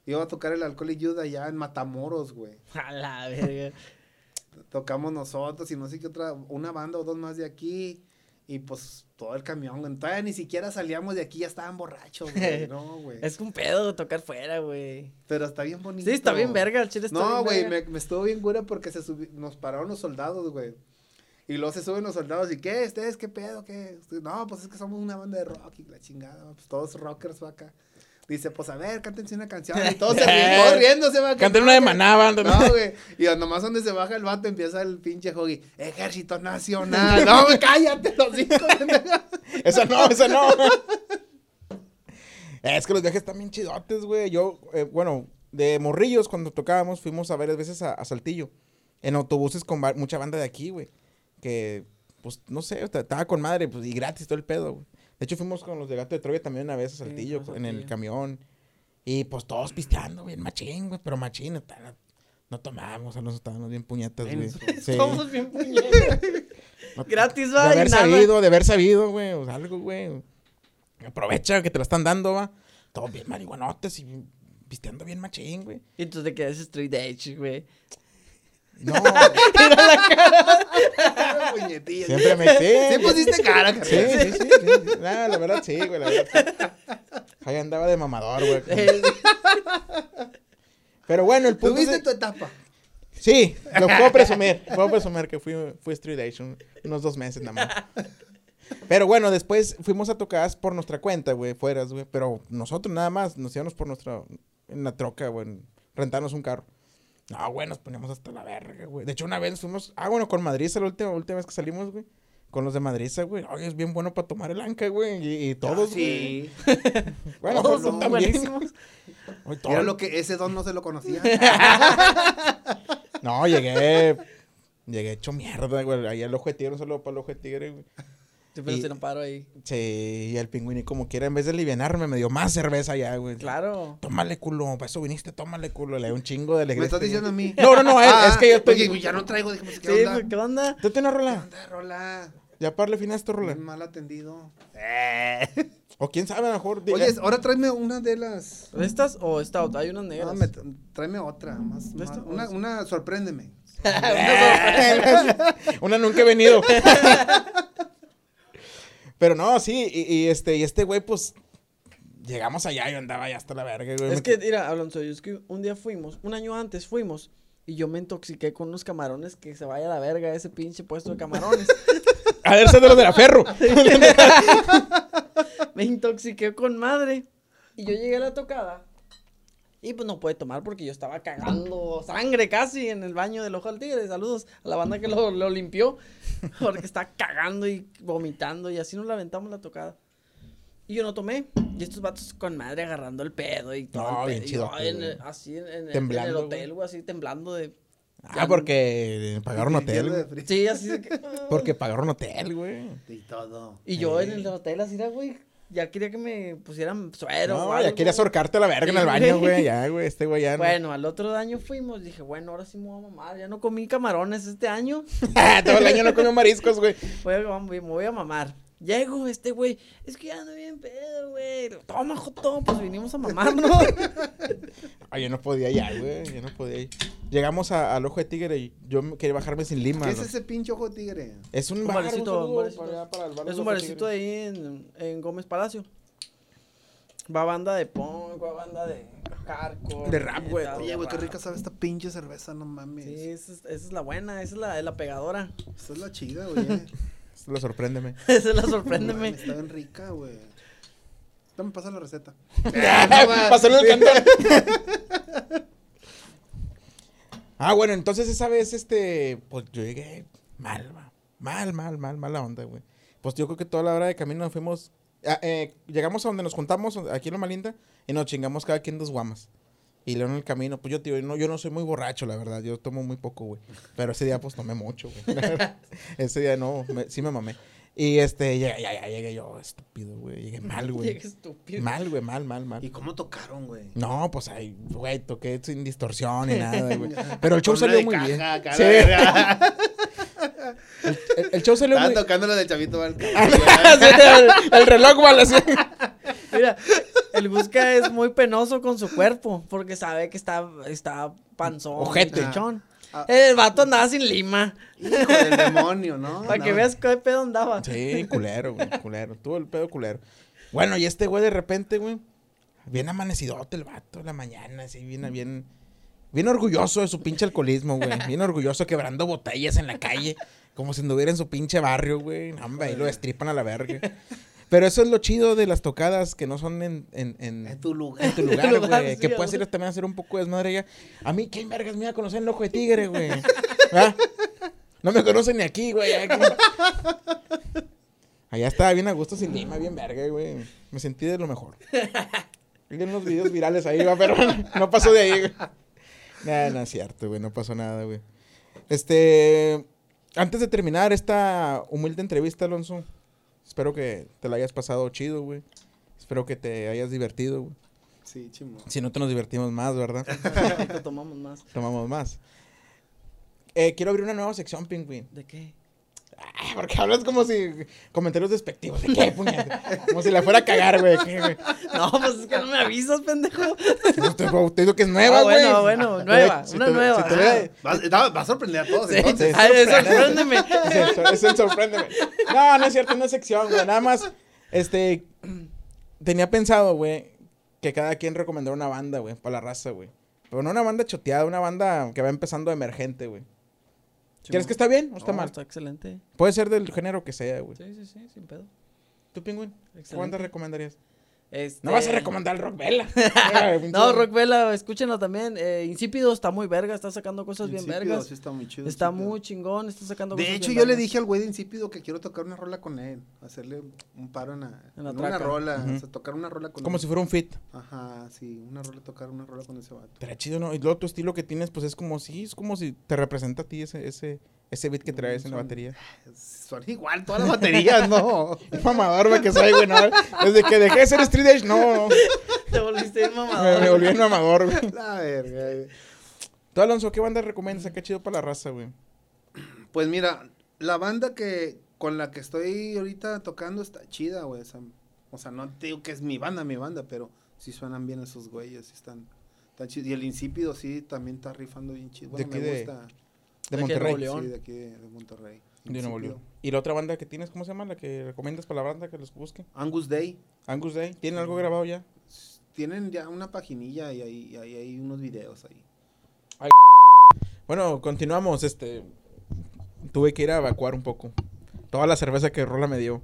Iba a tocar el alcohol y ayuda allá en Matamoros, güey. [LAUGHS] A la verga. Tocamos nosotros y no sé qué otra, una banda o dos más de aquí. Y pues todo el camión, güey. Todavía ni siquiera salíamos de aquí, ya estaban borrachos, güey. [LAUGHS] No, güey. es un pedo tocar fuera, güey. Pero está bien bonito. Sí, está bien verga. Al chile está No, bien güey, verga. me, me estuvo bien cura porque se subi- nos pararon los soldados, güey. Y luego se suben los soldados y, ¿qué? ¿Ustedes qué pedo? ¿Qué? No, pues es que somos una banda de rock y la chingada, pues todos rockers va acá. Dice, pues a ver, cántense una canción. Y todos se [LAUGHS] ríen, todos riéndose, va. Canten una de Maná, banda. No, güey. Y nomás donde se baja el vato empieza el pinche Hoggy. Ejército Nacional. No, güey, cállate, los hijos. [LAUGHS] Esa no, esa no. [LAUGHS] es que los viajes están bien chidotes, güey. Yo, eh, bueno, de morrillos, cuando tocábamos, fuimos a varias veces a, a Saltillo. En autobuses con mucha banda de aquí, güey. Que, pues, no sé, estaba con madre, pues, y gratis todo el pedo, güey. De hecho, fuimos con los de Gato de Troya también una vez a Saltillo, en el camión. Y, pues, todos pisteando, bien machín, güey. Pero machín, no, no tomábamos, nos estábamos bien puñetas, güey. Sí. Somos bien [LAUGHS] puñetas. No- Gratis, de va. y haber nada. sabido, de haber sabido, güey, o algo, güey. Aprovecha que te la están dando, va. Todos bien marihuanotes y pisteando bien machín, güey. Y entonces te quedas straight edge, güey. No, [LAUGHS] Puñetillas. siempre me sí. Sí pusiste cara, Sí, carnal. sí, sí, sí. Nah, la verdad sí, güey, la verdad. sí. Ahí andaba de mamador, güey. Pero bueno, el punto Tuviste es... tu etapa. Sí, lo puedo presumir. Puedo presumir que fui, fui Street Asian unos dos meses nada más. Pero bueno, después fuimos a tocadas por nuestra cuenta, güey, fueras, güey. Pero nosotros nada más nos íbamos por nuestra... En la troca, güey. Rentarnos un carro. No, güey, nos poníamos hasta la verga, güey. De hecho, una vez fuimos... Ah, bueno, con Madrid, la última, última vez que salimos, güey. Con los de Madrid, güey. Oye, es bien bueno para tomar el anca, güey. Y, y todos, güey. Sí. [LAUGHS] Bueno, Todos pues, son buenísimos. [LAUGHS] Oye, Mira lo que ese don no se lo conocía. [LAUGHS] No, llegué. Llegué hecho mierda, güey. Ahí al ojo de tigre, un saludo para el ojo de tigre, güey. Y- se lo paro ahí. Sí, y el pingüini, como quiera, en vez de alivianarme, me dio más cerveza ya, güey. Claro. Tómale, culo. Para eso viniste, tómale, culo. Le dio un chingo de alegría. Me estás diciendo a mí. No, no, no, es que yo estoy- Oye, güey, ya no traigo. Pues, ¿qué Sí, onda? pues, ¿qué onda? ¿Tú tienes ¿Qué rola? onda, Rola? Ya parle fin a esto, rola. Mal atendido. [LAUGHS] O quién sabe, a lo mejor. diga- Oye, ahora tráeme una de las. ¿Estas o stout? Hay unas negras. No, me tráeme otra. Más, ¿De más- esta? una, una, sorpréndeme. [LAUGHS] [LAUGHS] Una nunca he venido. Pero no, sí, y, y este, y este güey, pues. Llegamos allá y yo andaba ya hasta la verga, güey. Es Me- que, mira, Alonso, es que un día fuimos, un año antes fuimos, y yo me intoxiqué con unos camarones que se vaya a la verga ese pinche puesto de camarones. [LAUGHS] A ver, de los de la ferro. [LAUGHS] me intoxiqué con madre. Y yo llegué a la tocada. Y pues no puede tomar porque yo estaba cagando sangre casi en el baño del ojo al tigre. Saludos a la banda que lo, lo limpió. [LAUGHS] Porque estaba cagando y vomitando. Y así nos la aventamos la tocada. Y yo no tomé. Y estos vatos con madre agarrando el pedo y todo. No, el bien pedo. Y chido, yo en el- así en, en- en el hotel, güey, así temblando de. Ah, porque pagaron hotel. Sí, así de que. Porque pagaron hotel, güey. Y todo. Y yo en el hotel así era, güey. Ya quería que me pusieran suero. No, ya algo. querías ahorcarte a la verga en el baño, güey. Ya, güey, este güey ya. no. Bueno, al otro año fuimos, dije, bueno, ahora sí me voy a mamar, ya no comí camarones este año, [LAUGHS] Todo el año no comió mariscos, güey. voy a, me voy a mamar. Llego, este güey, es que ya ando bien pedo, güey. Toma, Joto, pues vinimos a mamarnos. [LAUGHS] Ay, yo no podía ya, güey. Yo no podía ir. Llegamos a- al ojo de tigre y yo quería bajarme sin lima. ¿Qué es ¿no? ese pinche ojo tigre? Es un, Un bar, barecito, saludo un barecito. para allá, para el bar del es un Ojo de barecito Tigre. ahí en, en Gómez Palacio. Va banda de punk, va banda de hardcore. De rap, güey. metal, Oye, güey, qué rap. rica sabe esta pinche cerveza, no mames. Sí, esa es, esa es la buena, esa es la, la pegadora. Esta es la chida, güey. [LAUGHS] Esto lo sorpréndeme. esa es la sorpréndeme. [LAUGHS] Está bien rica, güey. Dame, pasa la receta. [LAUGHS] Pasarlo el cantón. [LAUGHS] ah, bueno, entonces esa vez, este, pues yo llegué mal, mal, mal, mal, mala onda, güey. Pues yo creo que toda la hora de camino nos fuimos, ah, eh, llegamos a donde nos juntamos, aquí en Loma Linda, y nos chingamos cada quien dos guamas. Y luego en el camino, pues yo, tío, no, yo no soy muy borracho, la verdad, yo tomo muy poco, güey. Pero ese día, pues tomé mucho, güey. [LAUGHS] ese día no, me- sí me mamé. Y este, ya, ya, ya, llegué yo, estúpido, güey. Llegué mal, güey. Qué estúpido. Mal, güey, mal, mal, mal. ¿Y cómo tocaron, güey? No, pues ahí, güey, toqué sin distorsión ni nada, [LAUGHS] güey. Pero el show salió muy caja bien. Sí. [LAUGHS] El, el show salió Estaba muy tocando la del chavito Val- Sí, el, el reloj, güey, así. Mira, el Busca es muy penoso con su cuerpo porque sabe que está, está panzón. Ojete. chichón. Ah. El vato andaba sin lima. Hijo del demonio, ¿no? [LAUGHS] Para que No. veas qué pedo andaba. Sí, culero, güey, culero. Tuvo el pedo culero. Bueno, y este güey de repente, güey, bien amanecidote el vato en la mañana, así, bien, bien, bien orgulloso de su pinche alcoholismo, güey. Bien orgulloso quebrando botellas en la calle, como si anduviera en su pinche barrio, güey. Hombre, ahí lo destripan a la verga. Pero eso es lo chido de las tocadas que no son en, en, en, En tu lugar. en tu [LAUGHS] güey. sí, que güey. puedes ir también a hacer un poco de desmadre ya. A mí, ¿qué vergas me iba a conocer el ojo de tigre, güey? [LAUGHS] ¿Ah? No me conocen ni aquí, güey. Allá estaba bien a gusto sin lima, bien verga, güey. Me sentí de lo mejor. [LAUGHS] Vi unos videos virales ahí, va, pero no pasó de ahí, güey. Nah, no es cierto, güey. No pasó nada, güey. Este. Antes de terminar esta humilde entrevista, Alonso, espero que te la hayas pasado chido, güey. Espero que te hayas divertido, güey. Sí, chimo. Si no te nos divertimos más, ¿verdad? [LAUGHS] Ahorita tomamos más. Tomamos más. Eh, quiero abrir una nueva sección, Pingüín. ¿De qué? Porque hablas como si comentarios despectivos. ¿De qué, puñeta? Como si la fuera a cagar, güey. No, pues es que no me avisas, pendejo. No te, te digo que es nueva, Ah, güey. bueno, bueno, nueva, una te- nueva. si te ve- Va, va- a sorprender a todos, Sí, entonces. Ay, sorpréndeme. Es el, sor- es el sorpréndeme. No, no es cierto, no es sección, güey. Nada más, este, tenía pensado, güey, que cada quien recomendara una banda, güey, para la raza, güey. Pero no una banda choteada, una banda que va empezando emergente, güey. ¿Quieres Simón. que está bien o está No, mal? Está excelente. Puede ser del género que sea, güey. Sí, sí, sí, sin pedo. ¿Tú, Pingüín? ¿Qué Excelente. banda recomendarías? Este... No vas a recomendar Rock Vela. [LAUGHS] No, Rock Vela, escúchenlo también. Eh, Insípido está muy verga, está sacando cosas bien vergas. sí está muy chido. Está Insípido. muy chingón, está sacando De cosas hecho, bien yo le dije al güey de Insípido que quiero tocar una rola con él. Hacerle un paro en, la- En la en una rola. O sea, tocar una rola con Como él. si fuera un fit. Ajá, sí, una rola, tocar una rola con ese vato. Estaría chido, ¿no? Y luego tu estilo que tienes, pues es como si, es como si te representa a ti ese, ese, ese beat que traes en la batería. Son igual todas las baterías, ¿no? [LAUGHS] Un mamador, güey, que soy, güey, no. Desde que dejé de ser Street Edge, no. Te volviste Me, mamador. me volví un mamador, güey. [LAUGHS] La verga, güey. Tú, Alonso, ¿qué banda recomiendas? Qué chido para la raza, güey. Pues mira, la banda que con la que estoy ahorita tocando está chida, güey. O sea, o sea, no te digo que es mi banda, mi banda, pero sí suenan bien esos güeyes, sí están, están chidos. Y el Insípido sí también está rifando bien chido. ¿De Bueno, qué me de- gusta. De De Monterrey. Nuevo León. Sí, de aquí de, de Monterrey. De Nuevo. León. ¿Y la otra banda que tienes, cómo se llama? La que recomiendas para la banda que los busque. Angus Day. Angus Day. ¿Tienen algo grabado ya? Tienen ya una paginilla y ahí, y ahí hay unos videos ahí. Bueno, continuamos. Este. Tuve que ir a evacuar un poco. Toda la cerveza que Rola me dio.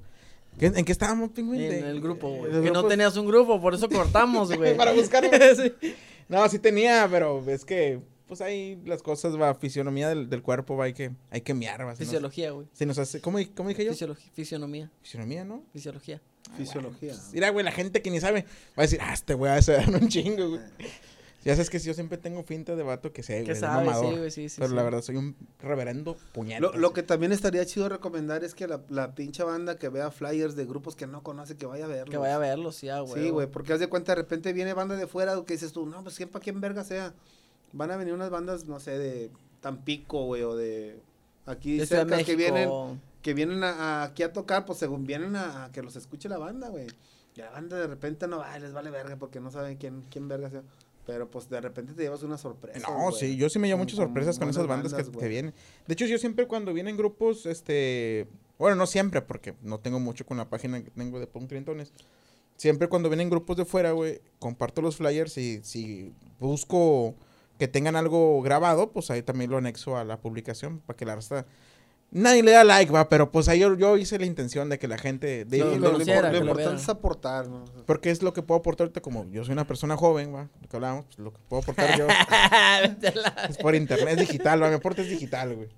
¿Qué- ¿En qué estábamos, pingüín? En De- el grupo, güey. de Que no tenías un grupo, por eso cortamos, [LAUGHS] güey. Para buscarlo. [LAUGHS] Sí. No, sí tenía, pero es que, pues ahí las cosas, va, fisionomía del, del cuerpo, va, hay que, hay que miar, va. Fisiología, güey. si nos hace, ¿cómo, cómo dije yo? Fisiolo- Fisionomía. Fisionomía, ¿no? Fisiología. Fisiología. Mira, güey, la gente que ni sabe va a decir, ah, este güey a ser un chingo, güey. [LAUGHS] Ya sabes que si yo siempre tengo finta de vato que sé, güey, sabe, mamador. sí, güey, sí, sí. pero sí. la verdad soy un reverendo puñal. Lo, lo que también estaría chido recomendar es que la, la pinche banda que vea flyers de grupos que no conoce, que vaya a verlos. Que vaya a verlo, sí, ah, güey. Sí, güey, porque haz de cuenta, de repente viene banda de fuera que dices tú, no, pues quién para quién verga sea. Van a venir unas bandas, no sé, de Tampico, güey, o de aquí De cerca que vienen, que vienen a, a- aquí a tocar, pues según vienen a, a que los escuche la banda, güey. Y la banda de repente no va, les vale verga porque no saben quién, quién verga sea. Pero pues de repente te llevas una sorpresa. No, güey. sí, yo sí me llevo muchas sorpresas con esas bandas, que, bandas, que vienen. De hecho, yo siempre cuando vienen grupos, este, bueno, no siempre, porque no tengo mucho con la página que tengo de Punk Trintones. Siempre cuando vienen grupos de fuera, güey, comparto los flyers y si busco que tengan algo grabado, pues ahí también lo anexo a la publicación para que la raza... Nadie le da like, va, pero pues ahí yo, yo hice la intención de que la gente... De, Lo Sí, de- lo, lo lo lo importante es aportar, ¿no? porque es lo que puedo aportar ahorita, como yo soy una persona joven, va, lo que hablábamos, pues lo que puedo aportar yo [LAUGHS] [LAUGHS] es por internet, es digital, va, mi aporte es digital, güey.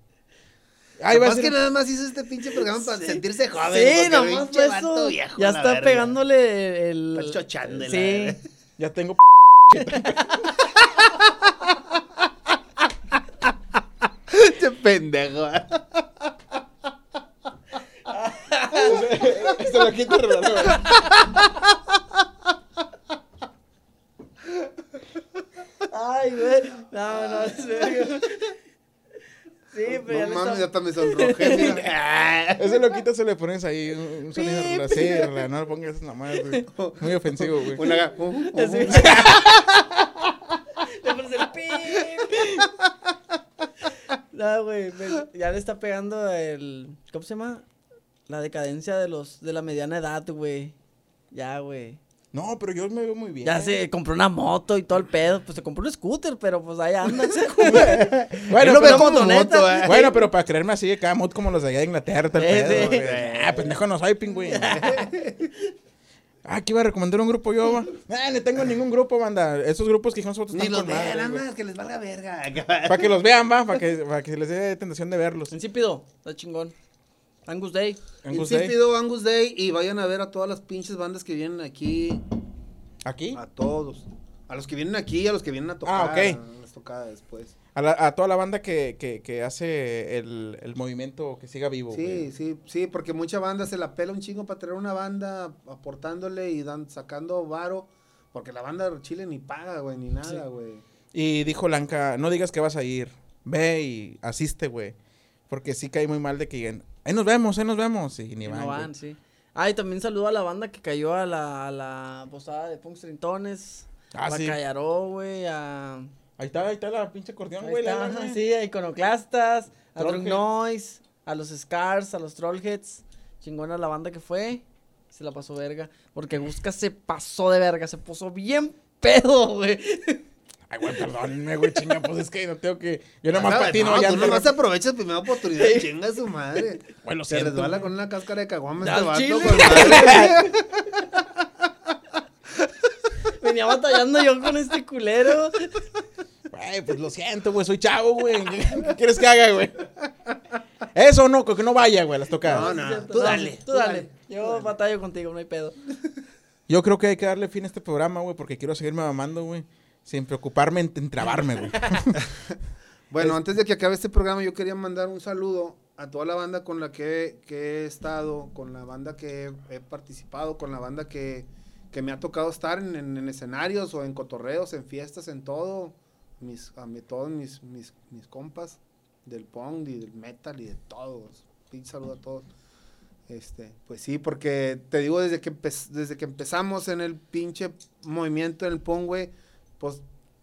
Ahí va a Capaz ser- que nada más hizo este pinche programa para Sí. sentirse joven. Sí, nomás vato eso. viejo, Ya está verga. pegándole el. Está chochándole, Sí. Ya tengo [LAUGHS] pendejo. Se lo quito el reloj, güey. Ay, güey. No, no, es verga. Sí, pero ya No mames, está- ya hasta me sonrojé. mira. [LAUGHS] Ese loquito se le pones ahí un, un sonido de así, rela, no le pongas esas mamadas, güey. Muy ofensivo, güey. Una ga- uh, uh, uh. Le pones el pip. No, güey, ya le está pegando el. ¿Cómo se llama? La decadencia de los de la mediana edad, güey. Ya, güey. No, pero yo me veo muy bien. Ya se compró una moto y todo el pedo. Pues se compró un scooter, pero pues ahí anda. [LAUGHS] [LAUGHS] Bueno, Él lo ve pero, motoneta, moto, eh. bueno, pero para creerme así, cada mood como los de allá de Inglaterra, tal Sí, pedo, sí. Ah, pendejo no soy, pingüino. [LAUGHS] Ah, que iba a recomendar un grupo yo, va. Ah, no tengo ningún grupo, banda. Esos grupos que dijimos nosotros Ni los vean, nada más, que les valga verga. Para que los vean, va, para que, [LAUGHS] para que se les dé tentación de verlos. Insípido, está chingón. Angus Day. Angus Day. Insípido, Angus Day. Y vayan a ver a todas las pinches bandas que vienen aquí. ¿Aquí? A todos. A los que vienen aquí, a los que vienen a tocar. Ah, ok. A las tocadas después. A, la- a toda la banda que, que, que hace el, el movimiento que siga vivo. Sí, güey. sí, sí, porque mucha banda se la pela un chingo para tener una banda aportándole y dan, sacando varo. Porque la banda de Chile ni paga, güey, ni nada, güey. Y dijo Lanca, no digas que vas a ir. Ve y asiste, güey. Porque sí cae muy mal de que digan, ahí nos vemos, ahí nos vemos. Y ni Y van. no güey. van, sí. Ah, y también saludo a la banda que cayó a la, a la posada de Punks Trintones. Ah, a sí. Callaró, güey, a... Ahí está, ahí está la pinche acordeón, güey. la- la- sí, a Iconoclastas, a Drunk. Noise, a los Scars, a los Trollheads. Chingona la banda que fue. Se la pasó verga. Porque Busca se pasó de verga, se puso bien pedo, güey. [LAUGHS] Ay, güey, perdónenme, güey, chinga, pues es que no tengo que. Yo nomás Vas a- patino no, ya. tú nomás aprovechas primera oportunidad y chinga su madre. Güey, lo Se siento, resbala güey. con una cáscara de caguama este vato. chile. [LAUGHS] Venía batallando yo con este culero. Güey, pues lo siento, güey, soy chavo, güey. ¿Qué quieres que haga, güey? Eso no, que no vaya, güey, las tocadas. No, no. Tú dale, Tú tú dale. dale, Yo batallo contigo, no hay pedo. Yo creo que hay que darle fin a este programa, güey, porque quiero seguirme mamando, güey. Sin preocuparme en, en trabarme, güey. [LAUGHS] Bueno, antes de que acabe este programa, yo quería mandar un saludo a toda la banda con la que, que he estado, con la banda que he, he participado, con la banda que, que me ha tocado estar en, en- en escenarios o en cotorreos, en fiestas, en todo. Mis, a mí, todos mis, mis, mis compas del punk y del metal y de todos. Pinche saludo a todos. Este, pues sí, porque te digo, desde que, desde que empezamos en el pinche movimiento del punk, güey, pues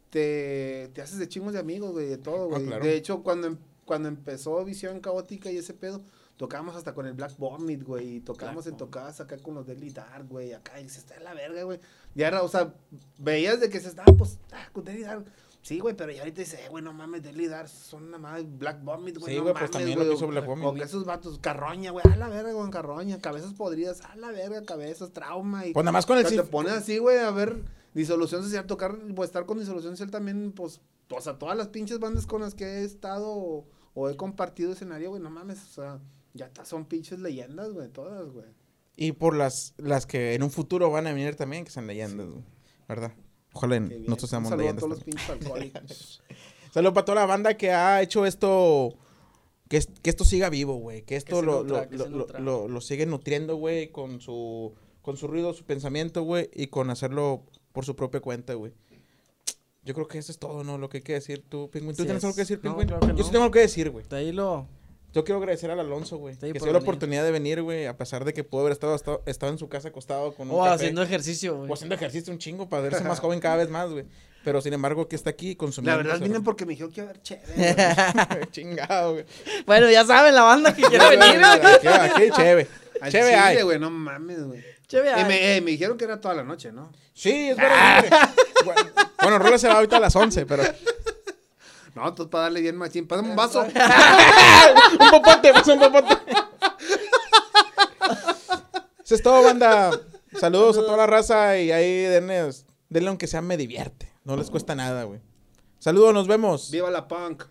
te, te haces de chingos de amigos, güey, de todo, Ah, güey. claro. De hecho, cuando, em- cuando empezó Visión Caótica y ese pedo, tocábamos hasta con el Black Vomit, güey, y tocábamos en tocadas acá con los Deadly Dark, güey, acá, y se está en la verga, güey. Ya era, o sea, veías de que se estaba, pues, ah, con Deadly Dark. Sí, güey, pero ya ahorita dice, eh, güey, no mames, Deadly Dark son nada más Black Vomit, güey. Sí, no güey, pues mames, también lo que hizo Black o- Vomit. O que esos vatos, carroña, güey, a la verga con carroña, cabezas podridas, a la verga, cabezas, trauma. Y Pues nada más con el te pones así, güey, a ver, disolución social, tocar, o estar con disolución social también, pues, o sea, todas las pinches bandas con las que he estado o, o he compartido escenario, güey, no mames, o sea, ya son pinches leyendas, güey, todas, güey. Y por las, las que en un futuro van a venir también, que sean leyendas, güey. ¿Verdad? Ojalá nosotros seamos saludo a leyendas. todos los pinches alcohólicos. [LAUGHS] Saludos para toda la banda que ha hecho esto. Que, es- que esto siga vivo, güey. Que esto lo, nutra, lo, que lo, lo- lo sigue nutriendo, güey, con su, con su ruido, su pensamiento, güey, y con hacerlo por su propia cuenta, güey. Yo creo que eso es todo, ¿no? Lo que hay que decir tú, Pingüín. ¿Tú tienes algo que decir, No, Pingüín? claro que Yo no. sí tengo algo que decir, güey. De ahí lo. Yo quiero agradecer al Alonso, güey. Sí, que se dio la oportunidad de venir, güey, a pesar de que pudo haber estado, estado, estado en su casa acostado con un O café. haciendo ejercicio, güey. O haciendo ejercicio un chingo para verse más joven cada vez más, güey. Pero sin embargo, que está aquí consumiendo. La verdad, vine porque me dijeron que iba a haber chévere, güey. [LAUGHS] Chingado, güey. Bueno, ya saben la banda que [LAUGHS] quiere venir. Aquí, aquí, chévere. Al Chévere güey, no mames, güey. Y me, eh, me dijeron que era toda la noche, ¿no? Sí, es verdad. Bueno, bueno, Rola se va ahorita a las 11, pero. No, entonces para darle bien machín. Pásame un vaso. [LAUGHS] un popote, pasa un popote. Eso es todo, banda. Saludos a toda la raza y ahí denle, denle aunque sea me divierte. No les cuesta nada, güey. Saludos, nos vemos. Viva la punk.